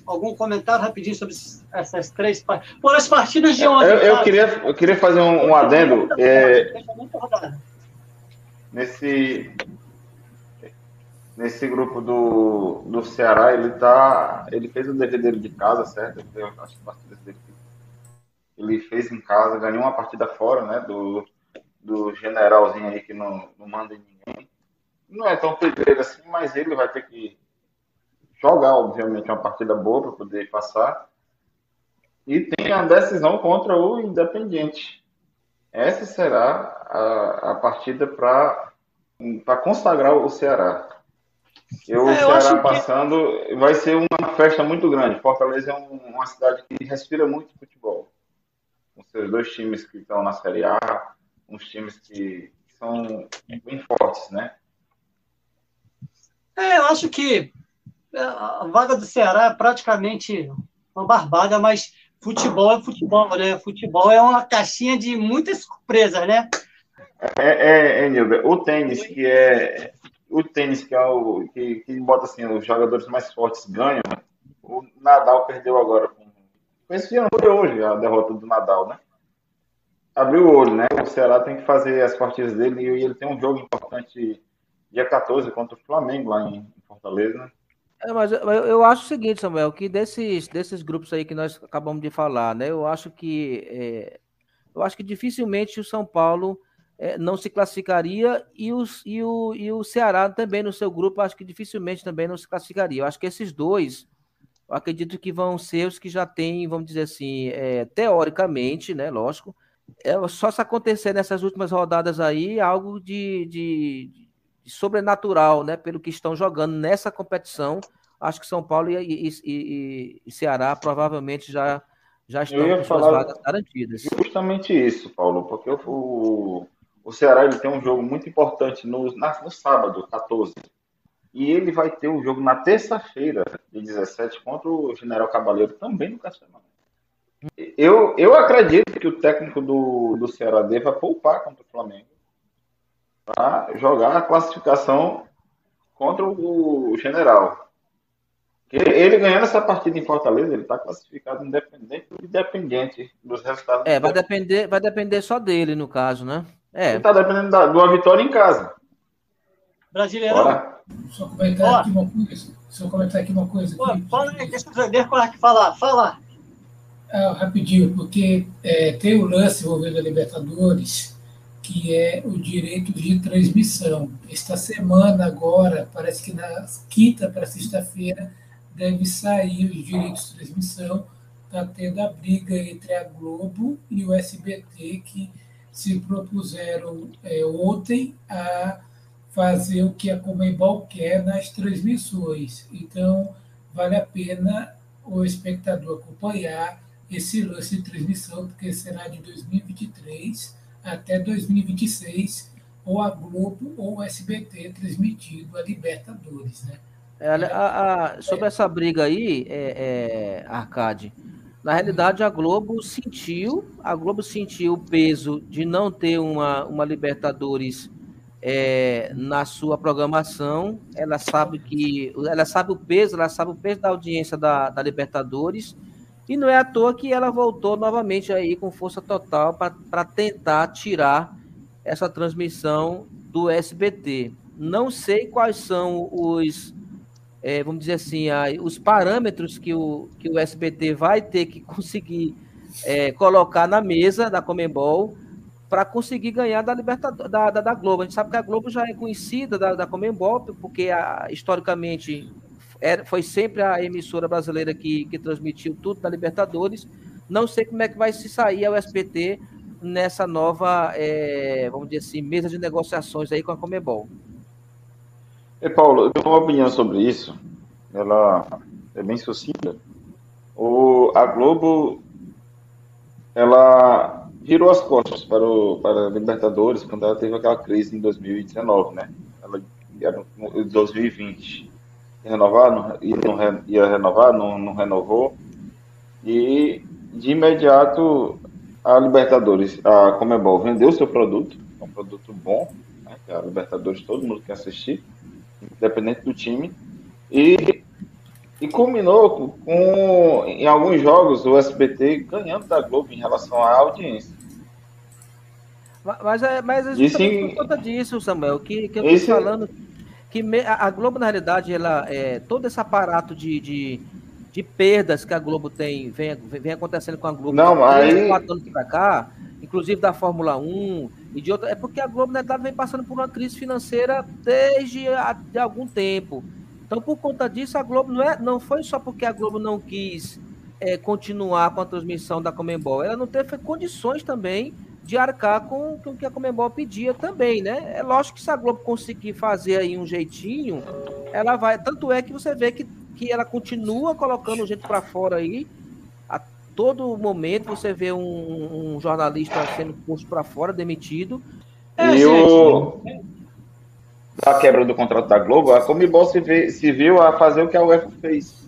algum comentário rapidinho sobre essas três partidas? Por as partidas de ontem. Eu, eu queria, eu queria fazer um, um adendo. É, nesse, nesse grupo do, do Ceará, ele tá. Ele fez o dever dele de casa, certo? Acho que dele ele fez em casa, ganhou uma partida fora, né? Do, do generalzinho aí que não, não manda em ninguém. Não é tão pedreiro assim, mas ele vai ter que jogar, obviamente, uma partida boa para poder passar. E tem a decisão contra o Independiente. Essa será a, a partida para consagrar o Ceará. Eu, é, o Ceará passando, que... vai ser uma festa muito grande. Fortaleza é um, uma cidade que respira muito futebol. Com seus dois times que estão na Série A, uns times que são bem fortes, né? É, eu acho que a vaga do Ceará é praticamente uma barbada, mas futebol é futebol, né? Futebol é uma caixinha de muitas surpresas, né? É, é, é Nilber, o tênis que é o tênis que é o que, que bota assim os jogadores mais fortes ganham. O Nadal perdeu agora esse ano foi hoje a derrota do Nadal, né? Abriu o olho, né? O Ceará tem que fazer as partidas dele e ele tem um jogo importante dia 14 contra o Flamengo lá em Fortaleza. Né? É, mas eu, eu, acho o seguinte, Samuel, que desses, desses grupos aí que nós acabamos de falar, né? Eu acho que é, eu acho que dificilmente o São Paulo é, não se classificaria e, os, e, o, e o Ceará também no seu grupo, acho que dificilmente também não se classificaria. Eu acho que esses dois, eu acredito que vão ser os que já têm, vamos dizer assim, é, teoricamente, né? Lógico, é, só se acontecer nessas últimas rodadas aí algo de, de sobrenatural, né? Pelo que estão jogando nessa competição. Acho que São Paulo e, e, e, e Ceará provavelmente já, já estão com suas vagas garantidas. Justamente isso, Paulo, porque o, o Ceará ele tem um jogo muito importante no, na, no sábado, 14. E ele vai ter um jogo na terça-feira, de 17, contra o General Cabaleiro, também no Castelão. Eu, eu acredito que o técnico do, do Ceará deva poupar contra o Flamengo para jogar a classificação contra o General. Ele ganhando essa partida em Fortaleza, ele está classificado independente independente dos resultados. É, vai depender, vai depender só dele, no caso, né? É. Ele está dependendo da, de uma vitória em casa. Brasileirão. Bora. Só comentar aqui uma coisa. Só comentar aqui uma coisa. Aqui. fala aí, deixa o Zé falar. Fala. Ah, rapidinho, porque é, tem o lance envolvendo a Libertadores que é o direito de transmissão. Esta semana, agora, parece que na quinta para sexta-feira, deve sair os direitos de transmissão. Está tendo a briga entre a Globo e o SBT, que se propuseram é, ontem a fazer o que a Comembol quer nas transmissões. Então, vale a pena o espectador acompanhar esse lance de transmissão, porque será de 2023 até 2026, ou a Globo ou o SBT transmitido a Libertadores, né? É, a, a, sobre essa briga aí, é, é, Arcade, na realidade a Globo sentiu, a Globo sentiu o peso de não ter uma, uma Libertadores é, na sua programação. Ela sabe que, ela sabe o peso, ela sabe o peso da audiência da, da Libertadores e não é à toa que ela voltou novamente aí com força total para tentar tirar essa transmissão do SBT. Não sei quais são os, é, vamos dizer assim, os parâmetros que o, que o SBT vai ter que conseguir é, colocar na mesa da Comembol para conseguir ganhar da, Libertadores, da, da, da, Globo. A gente sabe que a Globo já é conhecida da, da Comembol, porque a, historicamente era, foi sempre a emissora brasileira que, que transmitiu tudo da Libertadores. Não sei como é que vai se sair a USPT nessa nova, é, vamos dizer assim, mesa de negociações aí com a Comebol. E Paulo, eu tenho uma opinião sobre isso. Ela é bem sucinta. O, a Globo, ela virou as costas para, o, para a Libertadores quando ela teve aquela crise em 2019, né? Ela, em 2020 renovar, ia, não, ia renovar, não, não renovou. E de imediato a Libertadores, a Comebol vendeu seu produto, um produto bom, né, a Libertadores todo mundo quer assistir, independente do time, e E culminou com, em alguns jogos, o SBT ganhando da Globo em relação à audiência. Mas é, mas é justamente por conta disso, Samuel, que, que eu estou falando que a Globo, na realidade, ela, é, todo esse aparato de, de, de perdas que a Globo tem, vem, vem acontecendo com a Globo Não, aí... quatro anos para cá, inclusive da Fórmula 1 e de outra, é porque a Globo, na verdade, vem passando por uma crise financeira desde a, de algum tempo. Então, por conta disso, a Globo não, é, não foi só porque a Globo não quis é, continuar com a transmissão da Comembol, ela não teve condições também de arcar com, com o que a Comembol pedia também, né? É lógico que se a Globo conseguir fazer aí um jeitinho, ela vai. Tanto é que você vê que, que ela continua colocando gente para fora aí. Todo momento você vê um, um jornalista sendo posto para fora, demitido. É, e o... a quebra do contrato da Globo, a Comembol se, vê, se viu a fazer o que a UEFA fez.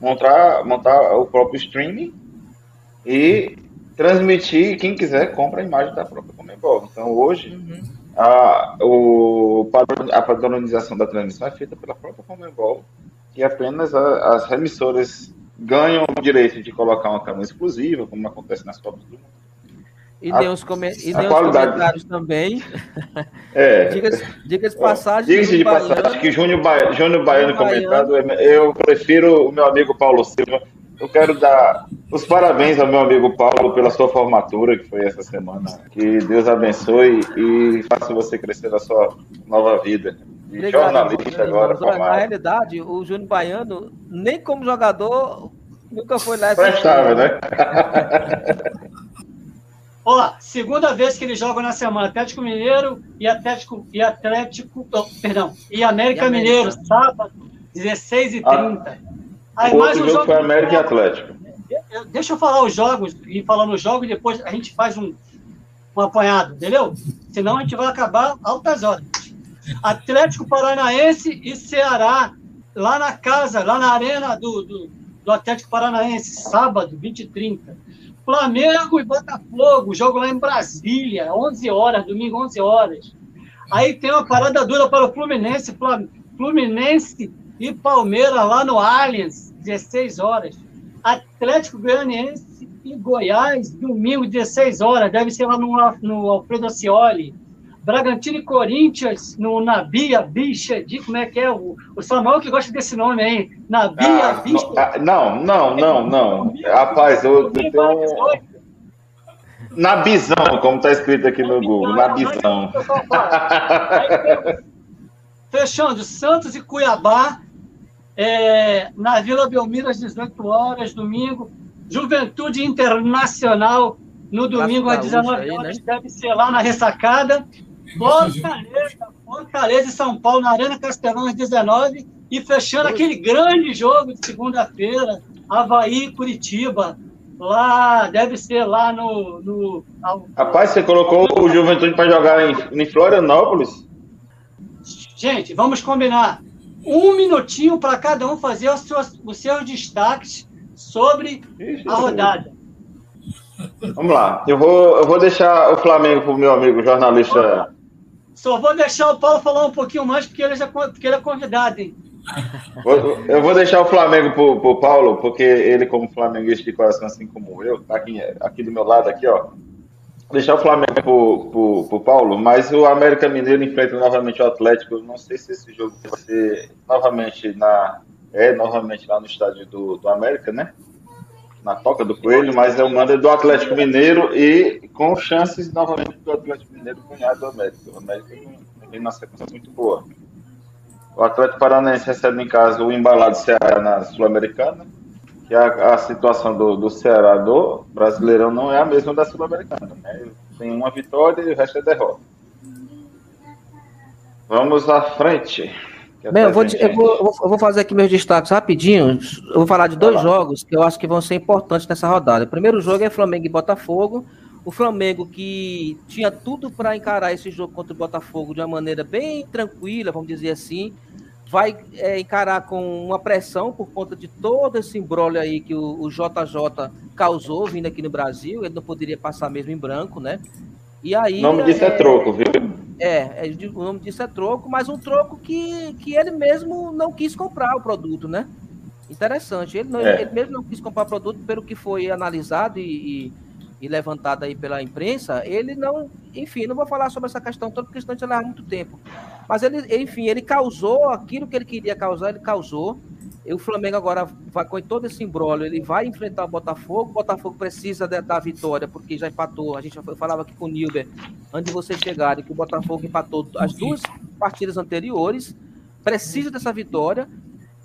Montar, montar o próprio streaming e transmitir, quem quiser, compra a imagem da própria Comembol. Então, hoje, uhum. a, o, a padronização da transmissão é feita pela própria Comembol e apenas a, as remissoras ganham o direito de colocar uma câmera exclusiva, como acontece nas Copas do Mundo. E tem os, come... e tem comentários também. É. Diga-se diga passagem. Diga-se de passagem que Júnior, ba... Júnior Baiano comentado, eu prefiro o meu amigo Paulo Silva eu quero dar os parabéns ao meu amigo Paulo pela sua formatura, que foi essa semana. Que Deus abençoe e faça você crescer na sua nova vida. Obrigado, jornalista agora. Na realidade, o Júnior Baiano, nem como jogador, nunca foi lá. Prestava, né? Ó, segunda vez que eles jogam na semana, Atlético Mineiro e Atlético e Atlético, oh, perdão, e América, e América Mineiro, sábado, 16 h 30 Ah. Aí, mais um jogo foi América e Atlético. Deixa eu falar os jogos, e falando os jogos, depois a gente faz um, um apanhado, entendeu? Senão a gente vai acabar altas horas. Atlético Paranaense e Ceará, lá na casa, lá na arena do, do, do Atlético Paranaense, sábado, 20 e 30. Flamengo e Botafogo, jogo lá em Brasília, 11 horas, domingo, 11 horas. Aí tem uma parada dura para o Fluminense, Fluminense e Palmeiras lá no Allianz, 16 horas. Atlético Goianiense e Goiás, domingo, 16 horas. Deve ser lá no, no Alfredo Ascioli. Bragantino e Corinthians, no Nabia Bicha, de como é que é? O, o Samuel que gosta desse nome aí. Nabia ah, Bicha. Ah, não, não, não, não. Rapaz, eu, eu tenho... Nabizão, como está escrito aqui no Google. Nabizão. Fechando, Santos e Cuiabá, é, na Vila Belmiro às 18 horas, domingo. Juventude Internacional no domingo às 19 horas, né? deve ser lá na ressacada. Fortaleza, Fortaleza e São Paulo na Arena Castelão às 19 e fechando aquele grande jogo de segunda-feira, Havaí e Curitiba. Lá, deve ser lá no. no Rapaz, você colocou o Juventude para jogar em, em Florianópolis? Gente, vamos combinar um minutinho para cada um fazer os seus, os seus destaques sobre a rodada. Vamos lá. Eu vou, eu vou deixar o Flamengo para o meu amigo jornalista. Só vou deixar o Paulo falar um pouquinho mais, porque ele, já, porque ele é convidado, hein? Eu vou deixar o Flamengo para o Paulo, porque ele, como flamenguista de coração, assim como eu, tá aqui, aqui do meu lado, aqui, ó deixar o Flamengo pro, pro, pro Paulo, mas o América Mineiro enfrenta novamente o Atlético. Eu não sei se esse jogo vai ser novamente na. É novamente lá no estádio do, do América, né? Na toca do Coelho, mas é o mando do Atlético Mineiro e com chances novamente do Atlético Mineiro ganhar do América. O América vem na sequência muito boa. O Atlético Paranaense recebe em casa o embalado Ceará na Sul-Americana que a, a situação do, do Ceará do Brasileirão não é a mesma da Sul-Americana. Né? Tem uma vitória e o resto é derrota. Vamos à frente. Bem, eu vou, eu, vou, eu vou, fazer aqui meus destaques rapidinho. Eu vou falar de dois jogos que eu acho que vão ser importantes nessa rodada. O primeiro jogo é Flamengo e Botafogo. O Flamengo que tinha tudo para encarar esse jogo contra o Botafogo de uma maneira bem tranquila, vamos dizer assim vai é, encarar com uma pressão por conta de todo esse embrólio aí que o, o, JJ causou vindo aqui no Brasil. Ele não poderia passar mesmo em branco, né? E aí. O nome disso é, é troco, viu? É, é, o nome disso é troco, mas um troco que, que ele mesmo não quis comprar o produto, né? Interessante. Ele, não, é. ele mesmo não quis comprar produto pelo que foi analisado e, e, e, levantado aí pela imprensa. Ele não, enfim, não vou falar sobre essa questão toda porque senão leva muito tempo. Mas ele, enfim, ele causou aquilo que ele queria causar, ele causou. O Flamengo agora vai com todo esse embrólio, ele vai enfrentar o Botafogo. O Botafogo precisa da, da vitória, porque já empatou. A gente já falava aqui com o Nilber, antes de vocês chegarem, que o Botafogo empatou as duas partidas anteriores. Precisa dessa vitória.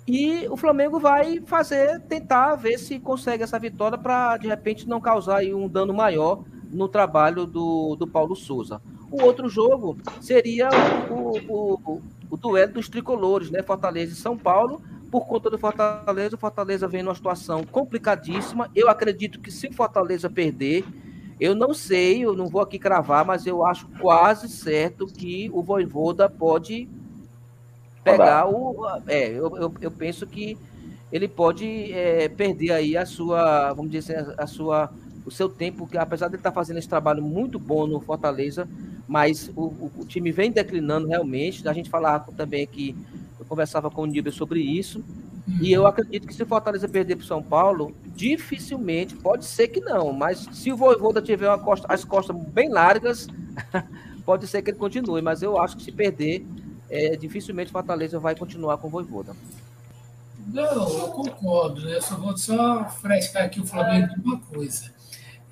E o Flamengo vai fazer, tentar ver se consegue essa vitória para, de repente, não causar um dano maior no trabalho do, do Paulo Souza. O outro jogo seria o, o, o, o duelo dos tricolores, né? Fortaleza e São Paulo por conta do Fortaleza. O Fortaleza vem numa situação complicadíssima. Eu acredito que se o Fortaleza perder, eu não sei, eu não vou aqui cravar, mas eu acho quase certo que o Voivoda pode pegar o. É, eu, eu, eu penso que ele pode é, perder aí a sua, vamos dizer, a sua, o seu tempo, que apesar de ele estar fazendo esse trabalho muito bom no Fortaleza, mas o, o, o time vem declinando realmente. A gente falava também que conversava com o Nibel sobre isso. E eu acredito que se o Fortaleza perder para o São Paulo, dificilmente, pode ser que não, mas se o Voivoda tiver costa, as costas bem largas, pode ser que ele continue. Mas eu acho que se perder, é, dificilmente o Fortaleza vai continuar com o Voivoda. Não, eu concordo, né? Só vou só frescar aqui o Flamengo de uma coisa.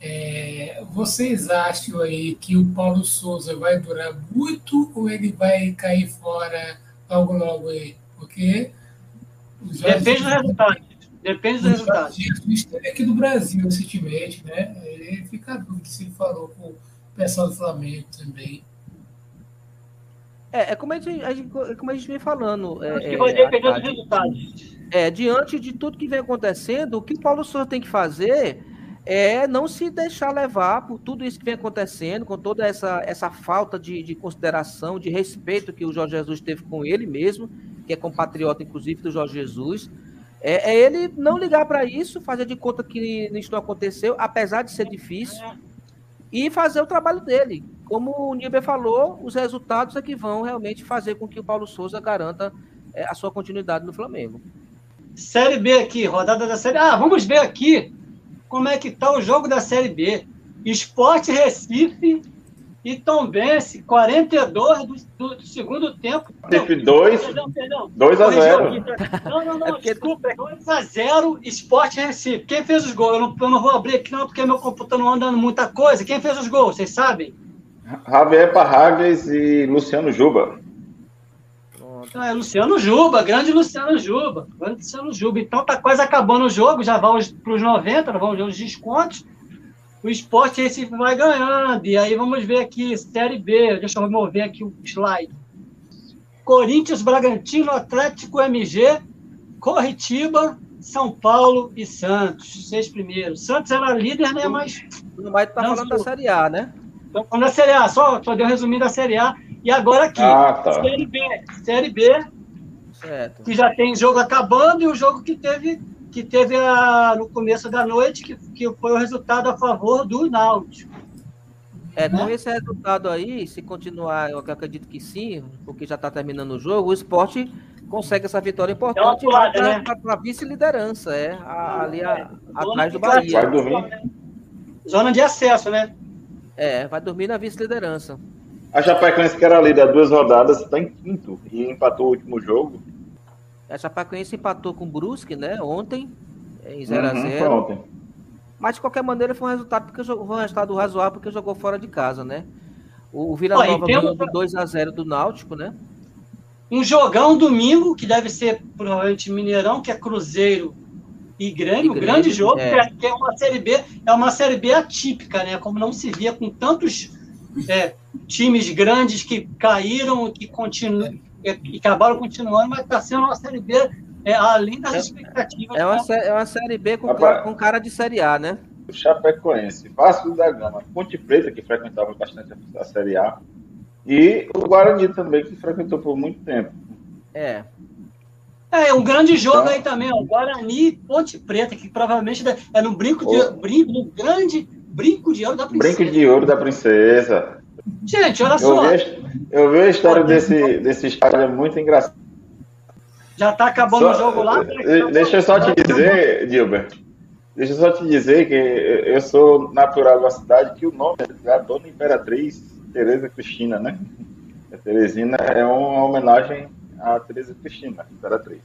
É, vocês acham aí que o Paulo Souza vai durar muito ou ele vai cair fora logo, logo aí, porque. Depende do resultado. Depende do resultado. Esteve aqui do Brasil recentemente, né? Ele fica a dúvida se ele falou com o pessoal do Flamengo também. É, é como a gente, é como a gente vem falando. É, que vai depender dos resultados. É, diante de tudo que vem acontecendo, o que o Paulo Souza tem que fazer é não se deixar levar por tudo isso que vem acontecendo, com toda essa, essa falta de, de consideração, de respeito que o Jorge Jesus teve com ele mesmo, que é compatriota, inclusive, do Jorge Jesus. É, é ele não ligar para isso, fazer de conta que isso não aconteceu, apesar de ser difícil, e fazer o trabalho dele. Como o Níber falou, os resultados é que vão realmente fazer com que o Paulo Souza garanta é, a sua continuidade no Flamengo. Série B aqui, rodada da Série Ah, vamos ver aqui como é que está o jogo da Série B. Esporte Recife e Tombense, 42 do, do, do segundo tempo. Recife 2, 2 a 0. Não, não, não, é desculpa, 2 a 0 Esporte Recife. Quem fez os gols? Eu não, eu não vou abrir aqui não, porque meu computador não anda muita coisa. Quem fez os gols? Vocês sabem? Javier Parragues e Luciano Juba. É, Luciano Juba, grande Luciano Juba. Grande Luciano Juba. Então tá quase acabando o jogo, já vamos para os 90, vamos ver os descontos. O esporte Recife vai ganhando. E aí vamos ver aqui, Série B. Deixa eu mover aqui o slide. Corinthians, Bragantino, Atlético MG, Corritiba, São Paulo e Santos. Seis primeiros. Santos era líder, né? Mas. Não vai estar tá falando da Série A, né? Estou falando da Série A, só, só deu um resumindo da Série A. E agora aqui, ah, tá. Série B, Série B, certo. que já tem jogo acabando e o jogo que teve que teve a, no começo da noite, que, que foi o resultado a favor do Náutico. É, com né? esse resultado aí, se continuar, eu acredito que sim, porque já está terminando o jogo, o esporte consegue essa vitória importante é para a vice-liderança, é, a, ali a, atrás do Bahia. Vai dormir. Zona de acesso, né? É, vai dormir na vice-liderança. A Chapecoense, que era líder há duas rodadas, está em quinto e empatou o último jogo. A Chapecoense empatou com o Brusque, né? Ontem, em 0x0. Uhum, ontem. Mas, de qualquer maneira, foi um resultado, porque, foi um resultado razoável porque jogou fora de casa, né? O, o Vila Nova ganhou de 2x0 do Náutico, né? Um jogão domingo, que deve ser provavelmente Mineirão, que é Cruzeiro e Grêmio, um grande jogo, é. que é uma série B, é uma série B atípica, né? Como não se via com tantos é, times grandes que caíram, que continuam, que acabaram continuando, mas está sendo uma Série B é, além das é, expectativas. É uma, é uma Série B com, Rapaz, com cara de Série A, né? O Chapecoense, Vasco da Gama, Ponte Preta, que frequentava bastante a Série A, e o Guarani também, que frequentou por muito tempo. É. É, um grande jogo então, aí também, o Guarani Ponte Preta, que provavelmente é no brinco de, brinco, no grande Brinco de Ouro da Princesa. Brinco de Ouro da Princesa. Gente, olha só. Eu vi, eu vi a história desse, desse estádio, é muito engraçado. Já está acabando só, o jogo lá. Deixa eu só te dizer, Gilbert. Deixa eu só te dizer que eu sou natural da cidade, que o nome é da Dona Imperatriz Tereza Cristina, né? A Teresina é uma homenagem à Tereza Cristina, Imperatriz.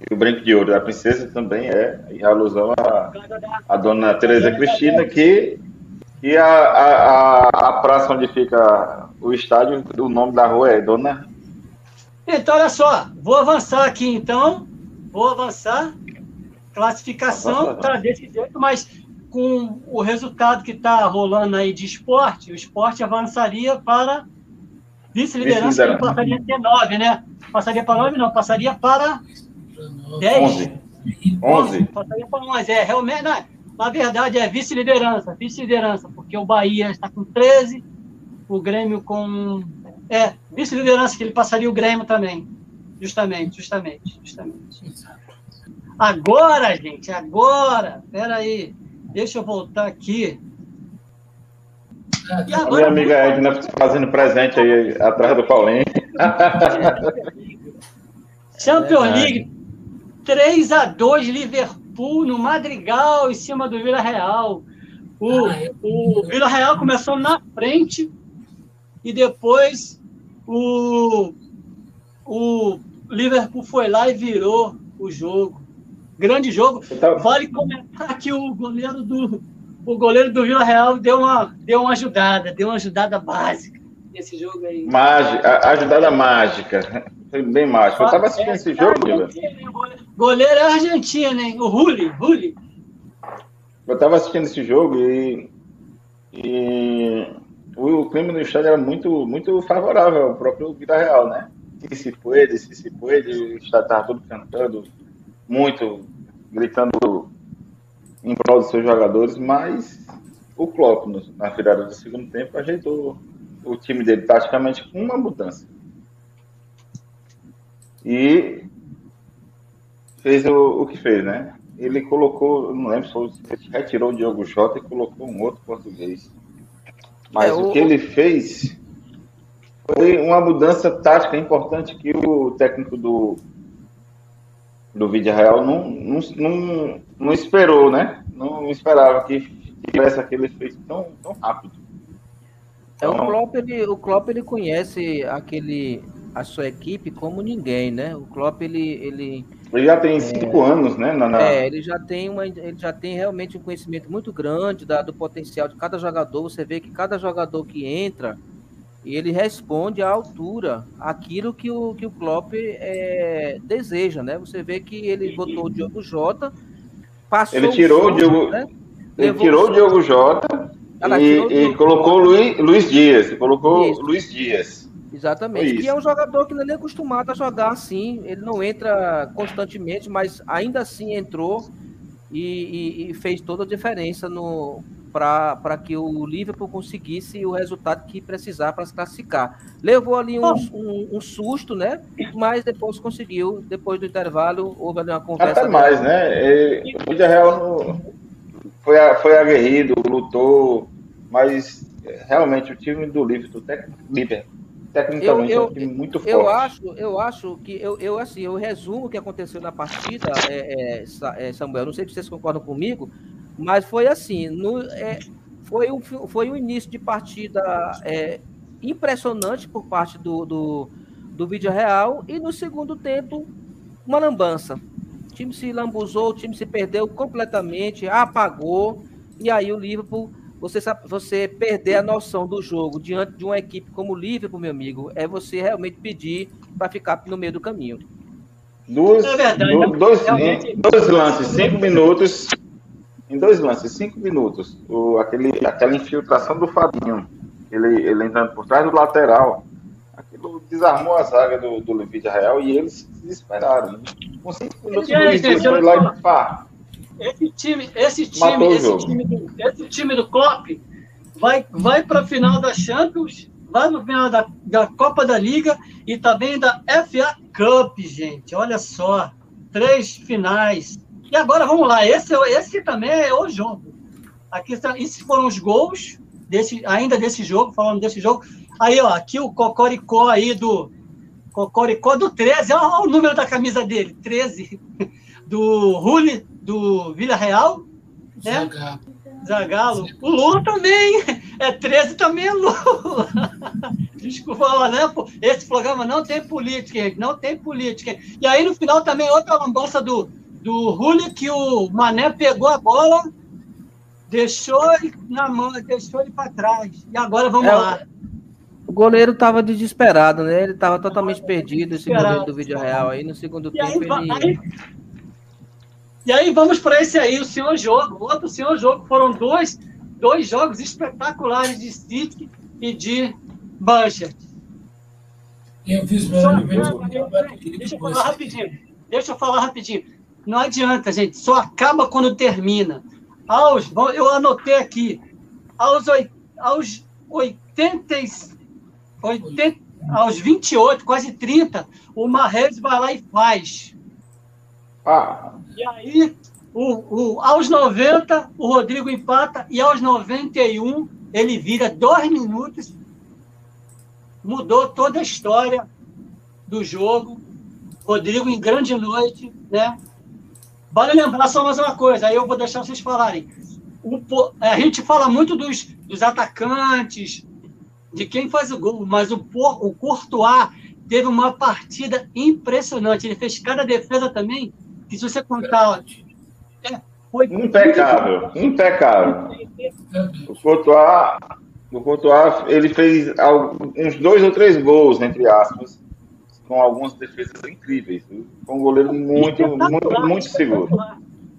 E o Brinco de Ouro da Princesa também é em alusão à, à Dona Tereza Cristina, que, que a, a, a, praça onde fica o estádio, o nome da rua é Dona. Então, olha só, vou avançar aqui então, vou avançar. Classificação está desse jeito, mas com o resultado que está rolando aí de esporte, o esporte avançaria para vice-liderança, vice passaria a ter 9, né? Passaria para 9, não, passaria para 10. 11. 11. Passaria para 11. É, realmente, não, na verdade, é vice-liderança, vice-liderança, porque o Bahia está com 13, o Grêmio com. É, vice-liderança, que ele passaria o Grêmio também. Justamente, justamente, justamente. Agora, gente, agora, peraí, deixa eu voltar aqui. E agora, a minha amiga Edna fazendo presente aí atrás do Paulinho. Champions League, 3 a 2 Liverpool no Madrigal em cima do Vila Real. O, ah, é o Vila Real começou na frente e depois o, o Liverpool foi lá e virou o jogo. Grande jogo. Então, vale comentar que o goleiro do o goleiro do Vila Real deu uma, deu uma ajudada, deu uma ajudada básica nesse jogo aí. Mágica, ajudada mágica. Foi bem mágico. Eu estava assistindo é, esse jogo, Guilherme. Goleiro é argentino, hein? O Rulli, Rulli. Eu estava assistindo esse jogo e, e o, clima no estádio era muito, muito favorável ao próprio Vida Real, né? Se se pode, se se pode, o estádio estava todo cantando, muito, gritando em prol dos seus jogadores, mas o Klopp, na virada do segundo tempo, ajeitou o time dele praticamente com uma mudança e fez o, o que fez, né? Ele colocou, não lembro se retirou o Diogo Jota e colocou um outro português. Mas é, o... o que ele fez foi uma mudança tática importante que o técnico do, do Vídeo Real não, não, não, não esperou, né? Não esperava que tivesse aquele efeito tão, tão rápido. É, o então, Klopp, ele, o Klopp ele conhece aquele a sua equipe como ninguém, né? O Klopp ele ele, ele já tem cinco é, anos, né? Na, na... É, ele já tem uma, ele já tem realmente um conhecimento muito grande da, do potencial de cada jogador. Você vê que cada jogador que entra ele responde à altura aquilo que o que o Klopp é, deseja, né? Você vê que ele botou o Diogo Jota, passou ele tirou o, Diogo, né? ele tirou o Diogo Jota e, e colocou o Luiz, Luiz Dias, colocou Isso. Luiz Dias. Exatamente. E é um jogador que não é nem acostumado a jogar assim. Ele não entra constantemente, mas ainda assim entrou e, e, e fez toda a diferença no para que o Liverpool conseguisse o resultado que precisar para se classificar. Levou ali um, um, um, susto, né? Mas depois conseguiu. Depois do intervalo, houve ali uma conversa. Até mais, né? O Real foi, foi aguerrido, lutou, mas realmente o time do Liverpool, Liverpool tecnicamente eu, eu, é um muito forte. Eu acho, eu acho que eu, eu assim, eu resumo o que aconteceu na partida, é, é, é, Samuel. Não sei se vocês concordam comigo, mas foi assim, no, é, foi, um, foi um início de partida é, impressionante por parte do, do, do Vídeo Real e no segundo tempo uma lambança. O time se lambuzou, o time se perdeu completamente, apagou, e aí o Liverpool você, você perder a noção do jogo diante de uma equipe como o Liverpool, meu amigo, é você realmente pedir para ficar no meio do caminho. Duas, é verdade, do, né? dois, realmente... dois lances, cinco minutos. Em dois lances, cinco minutos. O, aquele, aquela infiltração do Fabinho, ele, ele entrando por trás do lateral, aquilo desarmou a zaga do, do Levídia Real e eles se desesperaram. Né? Com cinco minutos, o Luiz Dias foi lá e pá, esse time, esse time, esse time, do, esse time do Klopp vai, vai para a final da Champions, vai para a final da, da Copa da Liga e também da FA Cup, gente. Olha só, três finais. E agora vamos lá, esse, esse também é o jogo. Aqui esses foram os gols desse, ainda desse jogo, falando desse jogo. Aí, ó, aqui o Cocoricó aí do Cocoricó do 13, olha o número da camisa dele, 13. Do Rulli, do Vila Real. Né? Zagalo. O Lula também. É 13 também é Lula. Desculpa, né? Esse programa não tem política, gente. Não tem política. E aí, no final, também outra lambança do, do Rulli, que o Mané pegou a bola, deixou ele na mão, deixou ele para trás. E agora vamos é, lá. O goleiro estava desesperado, né? Ele estava totalmente perdido, esse goleiro do vídeo real. Aí no segundo e tempo aí, ele. Aí, e aí vamos para esse aí, o senhor jogo. Outro senhor jogo. Foram dois, dois jogos espetaculares de City e de Manchester. Eu fiz Só, Deixa eu falar rapidinho. Deixa eu falar rapidinho. Não adianta, gente. Só acaba quando termina. Aos, eu anotei aqui. Aos, aos 80, 80, aos 28, quase 30, o Marrez vai lá e faz. Ah. E aí, o, o, aos 90, o Rodrigo empata, e aos 91, ele vira dois minutos, mudou toda a história do jogo. Rodrigo em grande noite, né? Vale lembrar só mais uma coisa, aí eu vou deixar vocês falarem. O, a gente fala muito dos, dos atacantes, de quem faz o gol, mas o, o Courtois teve uma partida impressionante. Ele fez cada defesa também que se você contar. É, foi impecável, impecável. O Courtois, o Courtois, ele fez uns dois ou três gols, entre aspas, com algumas defesas incríveis. Foi um goleiro muito, muito, muito seguro.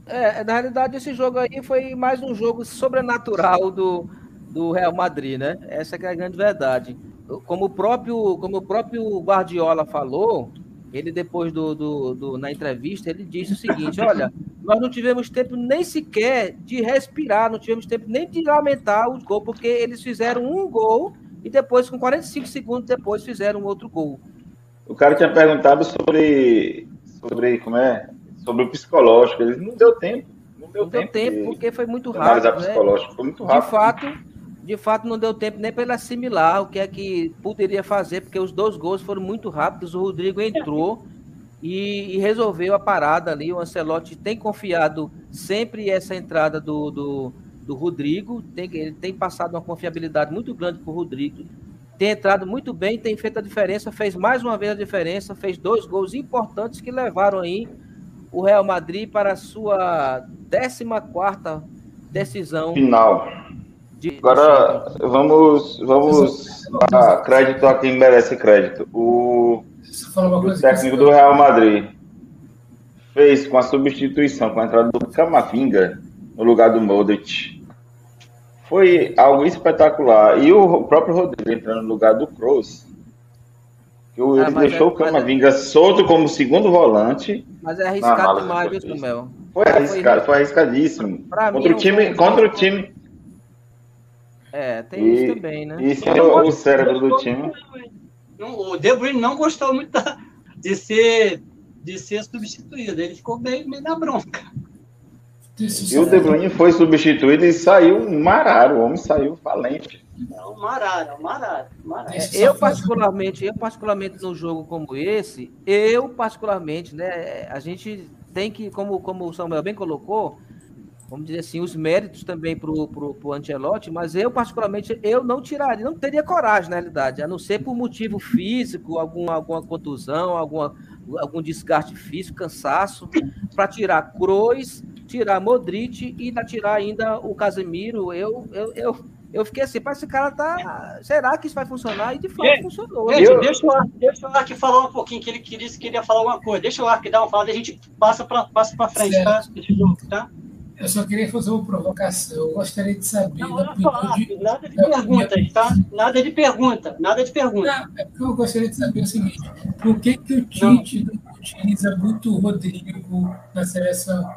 É, na realidade, esse jogo aí foi mais um jogo sobrenatural do, do Real Madrid, né? Essa é a grande verdade. Como o próprio, como o próprio Guardiola falou, ele depois do, do, do, na entrevista, ele disse o seguinte, olha, nós não tivemos tempo nem sequer de respirar, não tivemos tempo nem de lamentar o gol, porque eles fizeram um gol e depois, com 45 segundos depois, fizeram outro gol. O cara tinha perguntado sobre, sobre como é, sobre o psicológico, ele não deu tempo. Não deu não tempo, deu tempo porque foi muito rápido. Né? psicológico, foi muito rápido. De fato, de fato não deu tempo nem para ele assimilar o que é que poderia fazer, porque os dois gols foram muito rápidos. O Rodrigo entrou e, e resolveu a parada ali. O Ancelotti tem confiado sempre essa entrada do, do, do Rodrigo, tem, ele tem passado uma confiabilidade muito grande para o Rodrigo. Tem entrado muito bem, tem feito a diferença, fez mais uma vez a diferença, fez dois gols importantes que levaram aí o Real Madrid para a sua 14 quarta decisão final. Agora vamos, vamos dar crédito a quem merece crédito. O, o técnico do Real Madrid fez com a substituição, com a entrada do Camavinga no lugar do Modric. Foi algo espetacular. E o próprio Rodrigo entrando no lugar do Kroos. Que ele ah, deixou é, o Camavinga é... solto como segundo volante. Mas é arriscado demais, viu, Mel? Foi arriscado, foi arriscadíssimo. Pra contra, mim, o time, contra o time é, tem e, isso também, né? Isso é o, o cérebro do time. o De Bruyne não gostou muito de ser de ser substituído. Ele ficou meio, meio na bronca. E o De Bruyne foi substituído e saiu mararo. O homem saiu falente. Não, mararo, mararo. mararo. É, eu particularmente, eu particularmente num jogo como esse, eu particularmente, né, a gente tem que, como, como o Samuel bem colocou, vamos dizer assim, os méritos também para o pro, pro Ancelotti, mas eu, particularmente, eu não tiraria, não teria coragem, na realidade, a não ser por motivo físico, algum, alguma contusão, alguma, algum desgaste físico, cansaço, para tirar Kroos, tirar Modric e tirar ainda o Casemiro. Eu, eu, eu, eu fiquei assim, que esse cara tá. Será que isso vai funcionar? E de fato é, funcionou. Gente, eu... deixa, o deixa o Ark falar um pouquinho, que ele queria, queria falar alguma coisa. Deixa o Ark dar uma fala, a gente passa para passa frente, tá? tá? Eu só queria fazer uma provocação. Eu gostaria de saber. Não, não, só, de, nada de pergunta, tá? Nada de pergunta, nada de pergunta. Não, é eu gostaria de saber o seguinte: por que, que o Tite não, não utiliza muito o Rodrigo na seleção?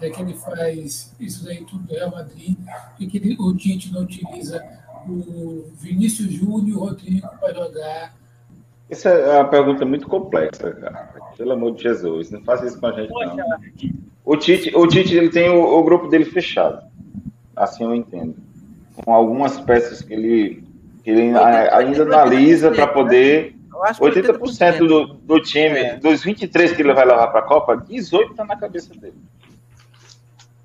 É que ele faz isso aí tudo do Real Madrid, e que ele, o Tite não utiliza o Vinícius Júnior e o Rodrigo para jogar. Essa é uma pergunta muito complexa, cara. Pelo amor de Jesus, não faça isso com a gente, Poxa, não. O Tite, o Tite ele tem o, o, grupo dele fechado. Assim eu entendo. Com algumas peças que ele, que ele ainda analisa para poder 80%, 80% do, do time, é. dos 23 que ele vai levar para a Copa, 18 está na cabeça dele.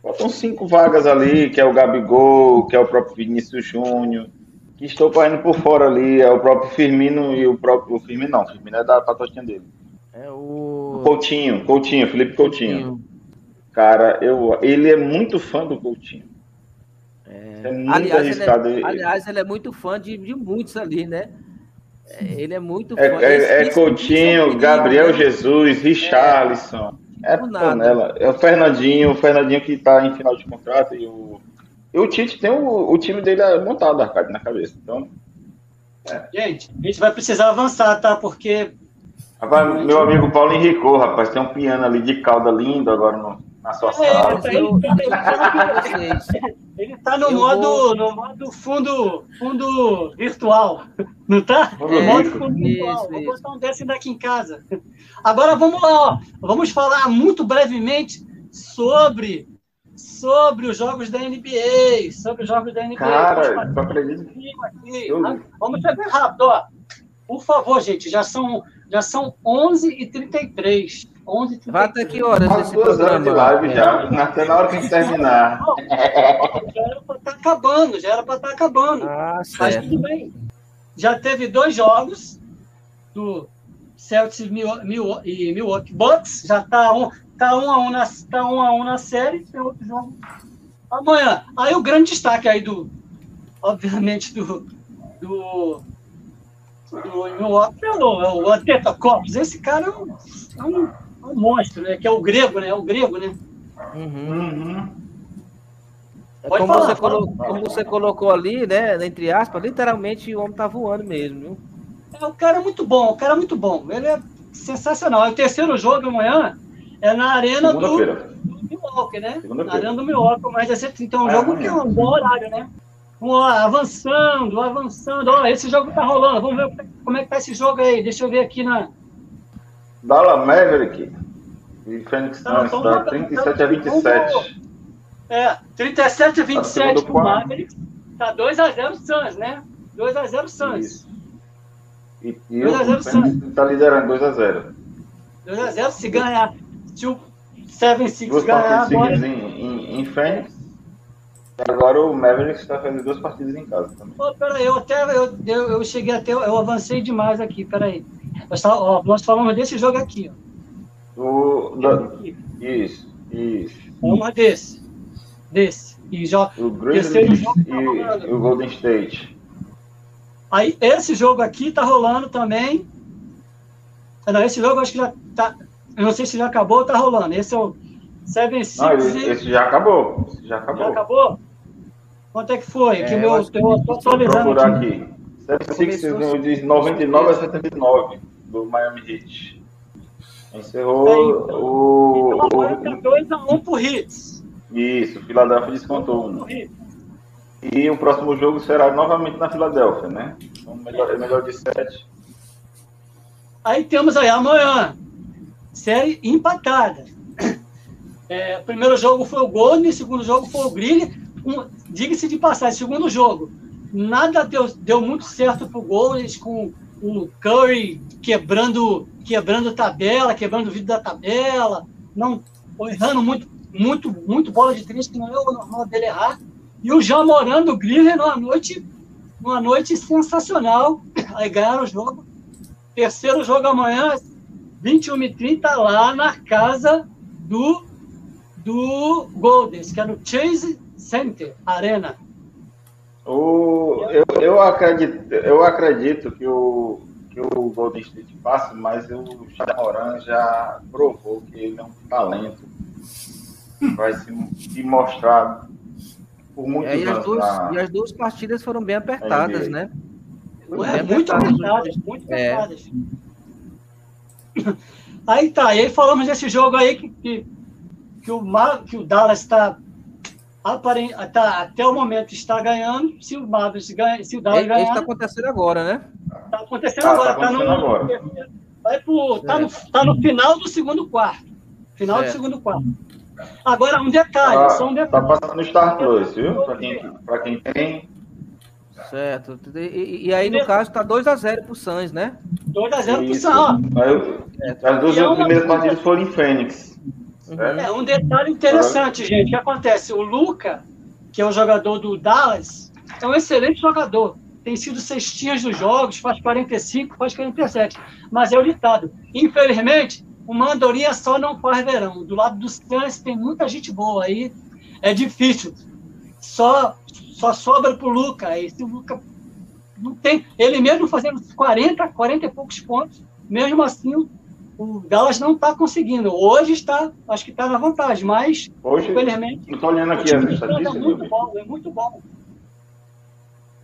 Faltam cinco vagas ali, que é o Gabigol, que é o próprio Vinícius Júnior, que estou correndo por fora ali, é o próprio Firmino e o próprio Firmino não, Firmino é da patotinha dele. É o Coutinho, Coutinho, Felipe Coutinho. Coutinho. Cara, eu, ele é muito fã do Coutinho. É, é muito aliás, arriscado. Ele é, aliás, ele é muito fã de, de muitos ali, né? É, ele é muito é, fã. É, é, é Coutinho, Gabriel né? Jesus, Richarlison. É, é panela. É o Fernandinho, o Fernandinho que tá em final de contrato e o. E o Tite tem o, o time dele montado, Arcade, na cabeça. Então. É. Gente, a gente vai precisar avançar, tá? Porque. Rapaz, meu amigo Paulo Henrico, rapaz, tem um piano ali de cauda lindo agora no, na sua é, sala. Ele está no, modo, vou... no modo fundo, fundo virtual, não está? No modo fundo virtual. Isso, vou botar um desse daqui em casa. Agora vamos lá, ó. vamos falar muito brevemente sobre sobre os jogos da NBA, sobre os jogos da NBA. Cara, eu acredito. Aqui, Vamos ser bem rápido, ó. Por favor, gente, já são já são 11h33. 11 Vai até que horas As esse duas horas de live já. Até na hora que a gente terminar. já era para estar tá acabando, já era para estar tá acabando. Ah, Mas tudo bem. Já teve dois jogos do Celtics e Milwaukee Bucks. Já está um, tá um, a um, na, tá um a um na série. Tem outro jogo amanhã. Aí o grande destaque aí do, obviamente, do, do é o, é o Antetokounmpo. Esse cara é um, é um é um monstro, né? Que é o grego, né? É o grego, né? Uhum. Uhum. É como, falar, você colocou, como, você colocou, ali, né? Entre aspas, literalmente o homem tá voando mesmo, viu? É, o cara é muito bom, o cara é muito bom. Ele é sensacional. É o terceiro jogo amanhã é na arena do, do Milwaukee, né? Na arena do Milwaukee, mas é sempre então um é, jogo que é um bom horário, né? Vamos lá, avançando, avançando. Ó, esse jogo tá rolando. Vamos ver como é que tá esse jogo aí. Deixa eu ver aqui na, Dallas Maverick e Phoenix Suns, tá? 37 a 27. É, 37 a 27 tá pro Mavericks. Tá 2x0 Suns, né? 2x0 Suns. E, e o Phoenix tá liderando 2x0. 2x0 se ganhar. Se o 7-6 ganhar agora... Em, em, em Phoenix. Agora o Mavericks está fazendo duas partidas em casa também. Pô, peraí, eu até eu, eu, eu cheguei até. Eu avancei demais aqui, peraí. Nós, tá, ó, nós falamos desse jogo aqui, ó. O, da, isso, isso. Uma desse. Desse. E já, o Grizzlies e, tá e o Golden State. Aí, esse jogo aqui tá rolando também. Ah, não, esse jogo acho que já tá. Eu não sei se já acabou ou tá rolando. Esse é o Seven Six. Não, esse, esse já acabou. Esse já acabou. Já acabou? Quanto é que foi? É, que meu, eu tô atualizando aqui. aqui. Seven Six de 99 a 79 do Miami Heat. Encerrou é, então, o. Então agora tá 2x1 pro Hits. Isso, o Philadelphia descontou um. E o próximo jogo será novamente na Filadélfia, né? Então, melhor, é melhor de 7. Aí temos aí amanhã, série empatada. É, o primeiro jogo foi o Golden, o segundo jogo foi o Green. Um, Diga-se de passagem, segundo jogo, nada deu, deu muito certo pro Golden com o Curry quebrando, quebrando tabela, quebrando o vidro da tabela, não errando muito, muito, muito bola de três, que não é o normal dele errar. E o Jean Morando, o Griller, numa noite, numa noite sensacional. Aí ganharam o jogo. Terceiro jogo amanhã, 21 h 30 lá na casa do, do Goldens, que é no Chase Center Arena. O, eu, eu, acredito, eu acredito que o, que o Golden State passa, mas o Chamoran já provou que ele é um talento. Vai se, se mostrar por muitos é, e. As duas, na... E as duas partidas foram bem apertadas, né? É, muito apertadas, muito é. apertadas. Aí tá, e aí falamos desse jogo aí que, que, que, o, que o Dallas está tá, até o momento está ganhando. Se o Mavericks ganha, se o Dallas é, ganhar. Está acontecendo agora, né? Está acontecendo ah, agora. Tá, acontecendo tá no, agora. Vai pro, tá, é. no, tá no final do segundo quarto. Final é. do segundo quarto. Agora, um detalhe, tá, só um detalhe. Tá passando no Star Plus, viu? Para quem, quem tem. Certo. E, e aí, no caso, tá 2x0 pro Suns, né? 2x0 pro Suns. As duas é primeiras partidas foram em Fênix. Uhum. É um detalhe interessante, gente. O que acontece? O Luca, que é o jogador do Dallas, é um excelente jogador. Tem sido cestinhas dos jogos, faz 45, faz 47. Mas é o ditado. Infelizmente, o Mandorinha só não faz verão. Do lado do Suns tem muita gente boa aí. É difícil. Só só sobra pro Luca. Esse Luca não tem. Ele mesmo fazendo 40, 40 e poucos pontos, mesmo assim o Dallas não está conseguindo. Hoje está, acho que está na vantagem, mas Hoje, infelizmente. Estou olhando aqui as estatísticas. É muito bom, é muito bom.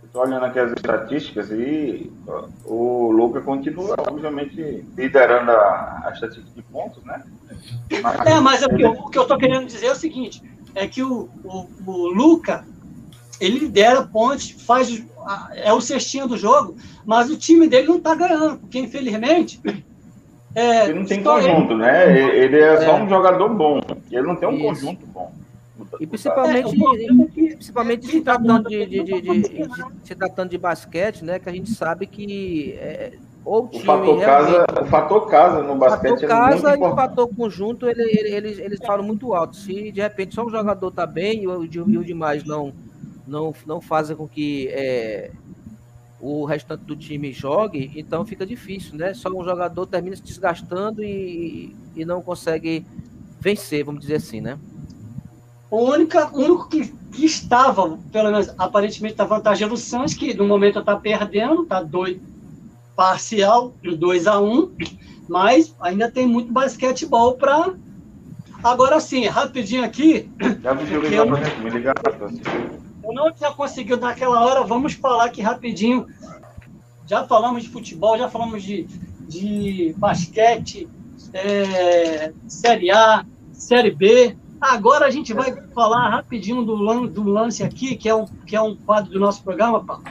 Estou olhando aqui as estatísticas e o Luca continua, obviamente, liderando a, a estatística de pontos, né? Mas é, mas ele... o que eu estou querendo dizer é o seguinte: é que o, o, o Luca ele lidera pontos, faz é o cestinho do jogo, mas o time dele não está ganhando, porque infelizmente. É, ele não tem conjunto, ele... né? Ele é, só é. um jogador bom. Ele não tem um Isso. conjunto bom. E principalmente, é, principalmente se tratando de, de, de, de, se tratando de basquete, né? Que a gente sabe que é, ou o, time o fator casa, o fator casa no basquete o fator é casa muito e o fator conjunto ele, ele, eles, eles falam muito alto. Se de repente só um jogador tá bem e o, e o demais não não, não fazem com que é, o restante do time jogue, então fica difícil, né? Só um jogador termina se desgastando e, e não consegue vencer, vamos dizer assim, né? O único, o único que, que estava, pelo menos aparentemente, na vantagem do Santos, que no momento está perdendo, está dois parcial, 2 a 1 um, mas ainda tem muito basquetebol para. Agora sim, rapidinho aqui. Já me ligar me ligar eu não tinha conseguido naquela hora, vamos falar aqui rapidinho. Já falamos de futebol, já falamos de, de basquete, é, Série A, Série B. Agora a gente vai falar rapidinho do, do lance aqui, que é, um, que é um quadro do nosso programa, Paulo,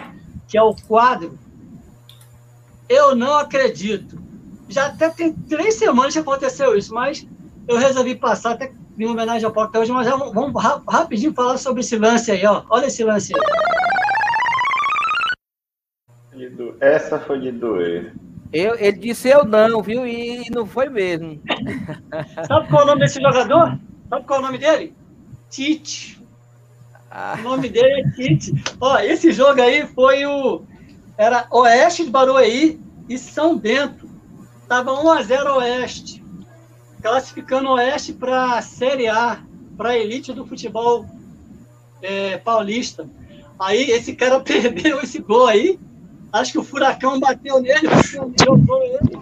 que é o quadro Eu Não Acredito. Já até tem três semanas que aconteceu isso, mas eu resolvi passar até em homenagem ao Paulo hoje, mas vamos, vamos rapidinho falar sobre esse lance aí, ó. Olha esse lance aí. Essa foi de doer. Eu, ele disse eu não, viu? E não foi mesmo. Sabe qual é o nome desse jogador? Sabe qual é o nome dele? Tite. Ah. O nome dele é Tite. Ó, esse jogo aí foi o. Era Oeste de Barueri e São Bento. Tava 1x0 Oeste classificando o Oeste para a Série A, para a elite do futebol é, paulista. Aí esse cara perdeu esse gol aí. Acho que o Furacão bateu nele, jogou ele.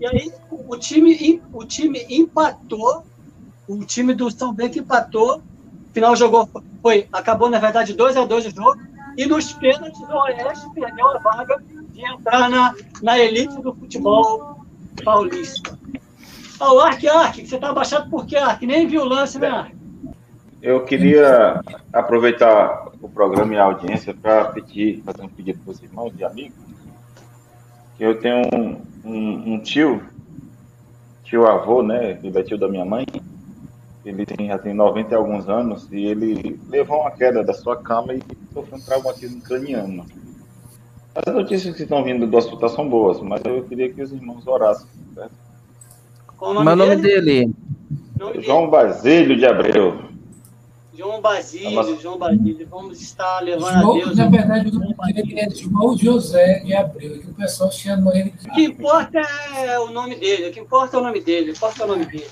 E aí o time, o time empatou. O time do São Bento empatou. Final jogou, foi, acabou na verdade 2 a 2 o jogo. E nos pênaltis o Oeste perdeu a vaga de entrar na, na elite do futebol paulista. Ó, o Ark, Ark, você tá abaixado por quê, Ark? Nem viu o lance, né, Ark? Eu queria aproveitar o programa e a audiência para pedir, fazer um pedido para os irmãos e amigos. Eu tenho um, um, um, tio, tio avô, né? Ele é tio da minha mãe. Ele tem, já tem 90 e alguns anos e ele levou uma queda da sua cama e sofreu um traumatismo craniano. As notícias que estão vindo do hospital são boas, mas eu queria que os irmãos orassem, certo? Qual o nome, Mas nome dele? Nome João Basílio de Abreu. João Basílio, Nossa. João Basílio. Vamos estar levando João, a Deus. Na verdade, o nome dele é João José de Abreu, que o pessoal chama ele de. O que importa é o nome dele, o que importa é o nome dele, o que importa é o nome dele.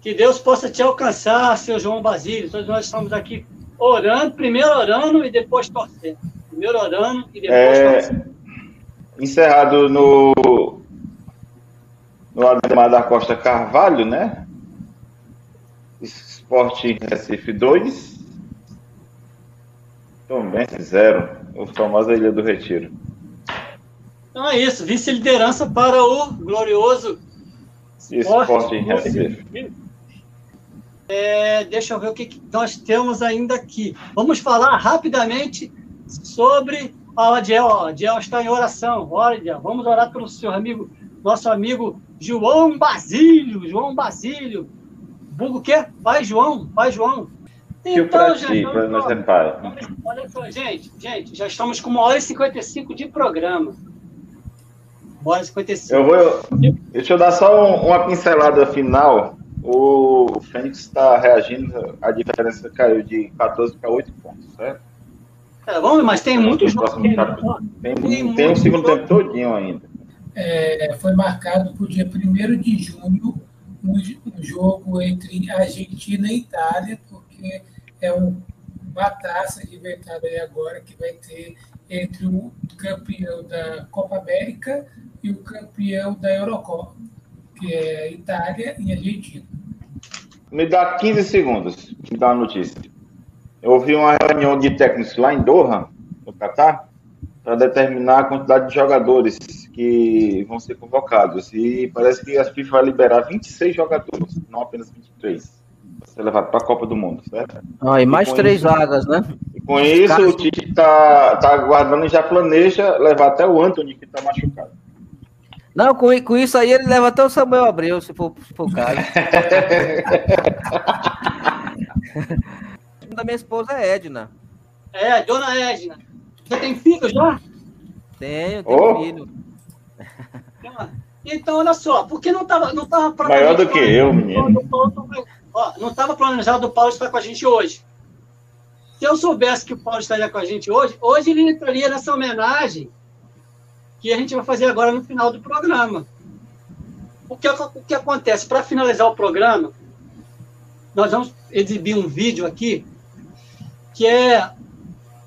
Que Deus possa te alcançar, seu João Basílio. Todos nós estamos aqui orando, primeiro orando e depois torcendo. Primeiro orando e depois é... torcendo. Encerrado no no Ademar da Costa Carvalho, né? Esporte Recife 2. Tombense 0. O famoso Ilha do Retiro. Então é isso. Vice-liderança para o glorioso Esporte, em Recife. É, deixa eu ver o que nós temos ainda aqui. Vamos falar rapidamente sobre. Ó, Adiel, Adiel está em oração. Olha, vamos orar pelo seu amigo, nosso amigo João Basílio, João Basílio. Bugo o quê? Pai João, pai João. Então, gente, olha só, gente, gente, já estamos com uma hora e 55 de programa. Uma hora e 55. Eu vou, deixa eu dar só uma pincelada final. O Fênix está reagindo, a diferença caiu de 14 para 8 pontos, certo? É, vamos, mas tem muitos jogos. Tem, tem, tem um segundo tempo todinho ainda. É, foi marcado para o dia 1 de junho um, um, jogo entre Argentina e Itália, porque é um, uma taça inventada aí agora que vai ter entre o campeão da Copa América e o campeão da Eurocopa, que é Itália e Argentina. Me dá 15 segundos, me dá uma notícia. Eu ouvi uma reunião de técnicos lá em Doha, no Catar, para determinar a quantidade de jogadores que vão ser convocados. E parece que a FIFA vai liberar 26 jogadores, não apenas 23. Vai ser levado para a Copa do Mundo, certo? Ah, e mais e três isso, vagas, né? E com isso, o Tite está tá aguardando e já planeja levar até o Anthony, que está machucado. Não, com, com isso aí ele leva até o Samuel Abreu, se for, se for o caso. da minha esposa é Edna. É, dona Edna. Você tem filho já? Tenho, tenho oh. filho. Então, olha só, porque não estava não tava Maior do que eu, menino. Ó, não estava planejado o Paulo estar com a gente hoje. Se eu soubesse que o Paulo estaria com a gente hoje, hoje ele entraria nessa homenagem que a gente vai fazer agora no final do programa. O que, o que acontece? Para finalizar o programa, nós vamos exibir um vídeo aqui que é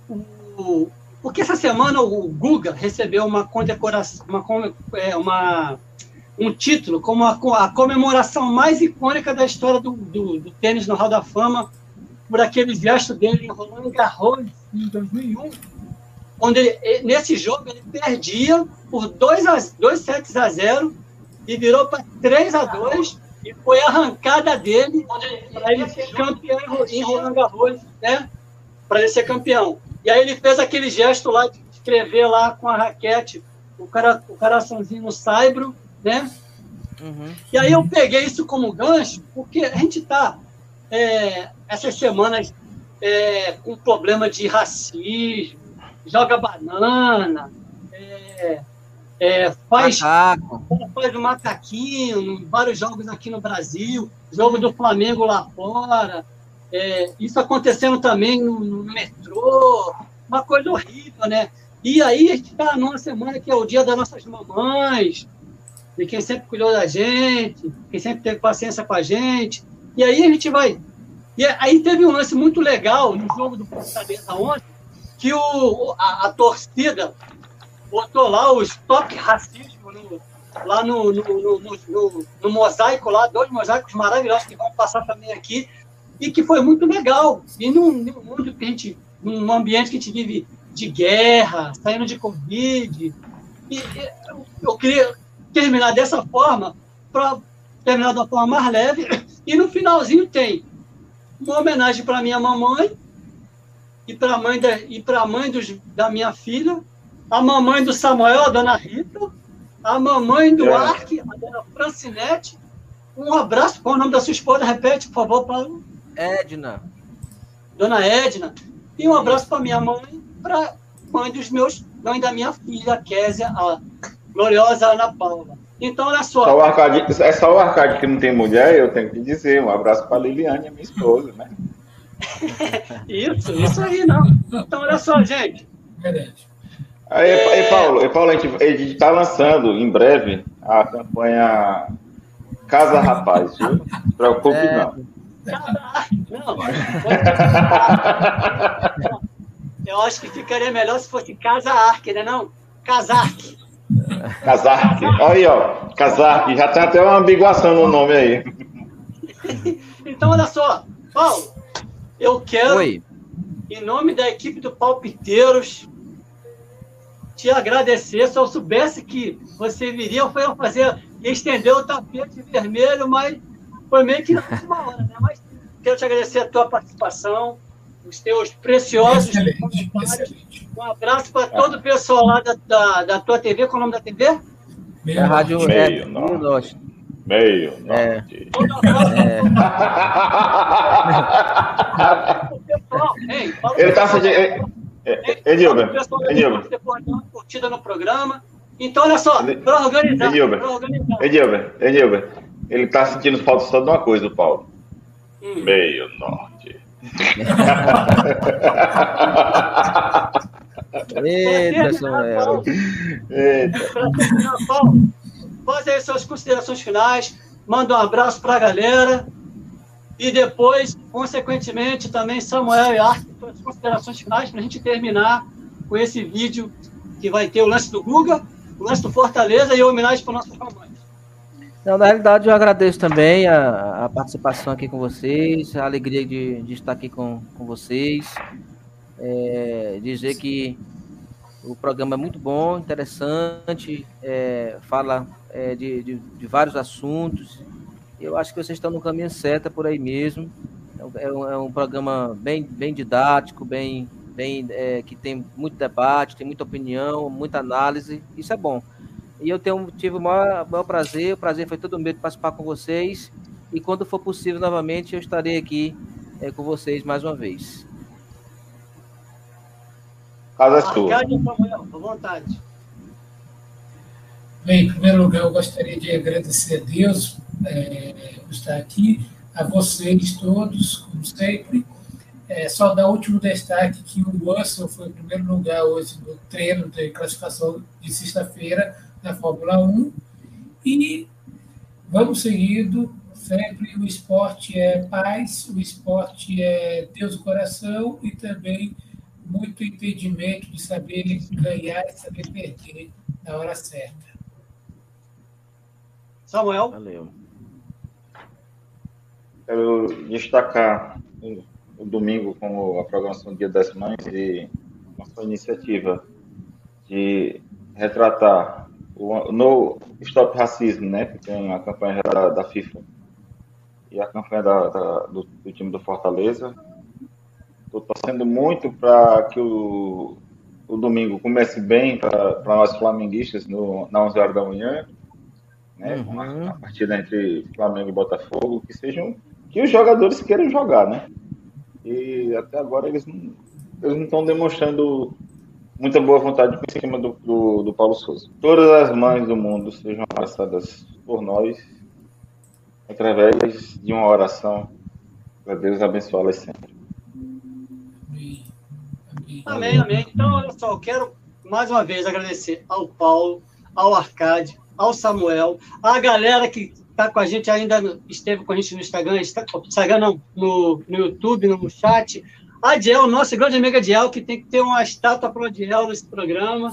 o, porque essa semana o Guga recebeu uma condecoração, uma, é, uma, um título como a, a, comemoração mais icônica da história do, do, do, tênis no Hall da Fama, por aquele gesto dele em Roland Garros em 2001, onde ele, nesse jogo ele perdia por 2 a, 2 sets a 0 e virou para 3 a 2 e foi arrancada dele para ele ser campeão em Roland Garros, né? Para ele ser campeão. E aí ele fez aquele gesto lá de escrever lá com a raquete o, cara, o coraçãozinho no saibro, né? Uhum. E aí eu peguei isso como gancho, porque a gente está, é, essas semanas, é, com problema de racismo, joga banana, é, é, faz, faz um macaquinho, vários jogos aqui no Brasil, jogo do Flamengo lá fora, é, isso acontecendo também no, no, metrô, uma coisa horrível, né? E aí a gente está numa semana que é o dia das nossas mamães, de quem sempre cuidou da gente, quem sempre teve paciência com a gente. E aí a gente vai. E aí teve um lance muito legal no jogo do Fortaleza ontem, que o, a, a torcida botou lá os toques racismo no, lá no no, no, no, no, mosaico lá, dois mosaicos maravilhosos que vão passar também aqui e que foi muito legal. E num, num mundo que a gente, num ambiente que a gente vive de guerra, saindo de Covid, e, e eu queria terminar dessa forma, para terminar de uma forma mais leve, e no finalzinho tem uma homenagem para minha mamãe e para a mãe, da, e mãe dos, da minha filha, a mamãe do Samuel, a dona Rita, a mamãe do é. Ark, a dona Francinete. Um abraço. Qual o nome da sua esposa? Repete, por favor, Paulo. Edna. Dona Edna. E um abraço para minha mãe, para mãe dos meus, mãe da minha filha, Késia, a gloriosa Ana Paula. Então, olha só. só o Arcade, é só o Arcade que não tem mulher, eu tenho que dizer. Um abraço para Liliane, minha esposa, né? isso, isso aí, não. Então, olha só, gente. Verdade. Aí, é... Paulo, Paulo, a gente está lançando em breve a campanha Casa Rapaz, viu? Não se preocupe, é... não. Não, eu acho que ficaria melhor se fosse Casa Arque, né? Não? Casarque. Casarque. Olha aí, ó. Casarque. Já tem até uma ambiguação no nome aí. então, olha só. Paulo, eu quero, Oi. em nome da equipe do Palpiteiros, te agradecer. Se eu soubesse que você viria, eu ia fazer, estender o tapete vermelho, mas foi meio que na última hora, né? Mas quero te agradecer a tua participação, os teus preciosos excelente, excelente. Um abraço para todo o pessoal lá da, da, da, tua TV. Qual é o nome da TV? Meio é Rádio Meio, Meio Norte. Meio Norte. É. é. Ele tá pessoal- sentindo. Edilber, Edilber, depois dar uma curtida no programa. Então, olha só, para organizar, Edilber. pra organizar. Edilber, Edilber. Ele tá sentindo falta só de uma coisa, o Paulo. Hum. Meio norte. Eita, Samuel. Paulo, faz aí suas considerações finais, manda um abraço para a galera e depois, consequentemente, também Samuel e Arthur, suas considerações finais para a gente terminar com esse vídeo que vai ter o lance do Guga, o lance do Fortaleza e a homenagem para nossos mamães. Não, na realidade, eu agradeço também a, a participação aqui com vocês, a alegria de, de estar aqui com, com vocês. É, dizer que o programa é muito bom, interessante, é, fala é, de, de, de vários assuntos. Eu acho que vocês estão no caminho certo, é por aí mesmo. É um, é um programa bem, bem didático, bem, bem é, que tem muito debate, tem muita opinião, muita análise. Isso é bom. E eu tenho, tive o maior, maior prazer, o prazer foi todo meu de participar com vocês. E quando for possível novamente, eu estarei aqui é, com vocês mais uma vez. Casa é sua. À vontade. Bem, em primeiro lugar, eu gostaria de agradecer a Deus é, por estar aqui, a vocês todos, como sempre. É, só dar o último destaque que o Russell foi em primeiro lugar hoje no treino de classificação de sexta-feira da Fórmula 1. E vamos seguindo, sempre o esporte é paz, o esporte é Deus no coração e também muito entendimento de saber ganhar e saber perder na hora certa. Samuel, Valeu. Quero destacar o, domingo como a programação Dia das Mães e nossa iniciativa de retratar o no Stop Racismo, né, que tem a campanha da, da FIFA e a campanha da, da- do, do time do Fortaleza. Estou torcendo muito para que o, o domingo comece bem para nós flamenguistas no, na 11 horas da manhã, né, Uhum. a, a partida entre Flamengo e Botafogo, que sejam que os jogadores queiram jogar, né? E até agora eles não eles não estão demonstrando muita boa vontade em cima do, do, do Paulo Souza. Todas as mães do mundo sejam abraçadas por nós através de uma oração para Deus abençoá-las sempre. Amém. Amém. Amém, amém. Então, olha só, eu quero mais uma vez agradecer ao Paulo, ao Arcade, ao Samuel, a galera que está com a gente ainda, esteve com a gente no Instagram, está, Instagram não, no, no YouTube, no chat. A Diel, nossa grande amiga Diel, que tem que ter uma estátua para a Diel nesse programa.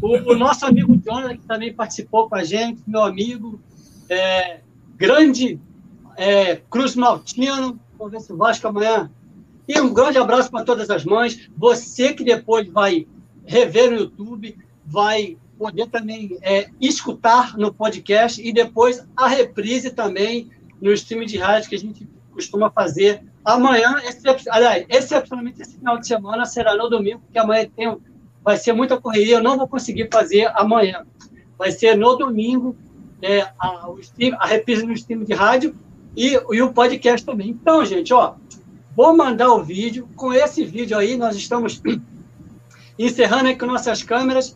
O, o nosso amigo Jonathan, que também participou com a gente, meu amigo, é, grande é, Cruz Maltino, vamos ver se o Vasco amanhã e um grande abraço para todas as mães. Você que depois vai rever no YouTube, vai poder também é, escutar no podcast e depois a reprise também no stream de rádio que a gente costuma fazer amanhã. Aliás, excepcionalmente esse final de semana será no domingo, porque amanhã tem, vai ser muita correria. Eu não vou conseguir fazer amanhã. Vai ser no domingo é, a, stream, a reprise no stream de rádio e, e o podcast também. Então, gente, ó, Vou mandar o vídeo. Com esse vídeo aí, nós estamos encerrando aí com nossas câmeras.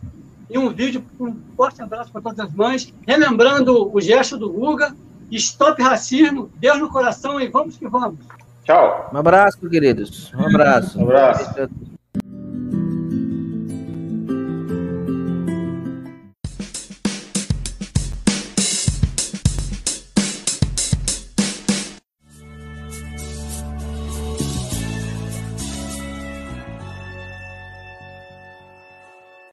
E um vídeo, um forte abraço para todas as mães. Relembrando o gesto do Guga. Stop racismo, Deus no coração e vamos que vamos. Tchau. Um abraço, queridos. Um abraço. Um abraço.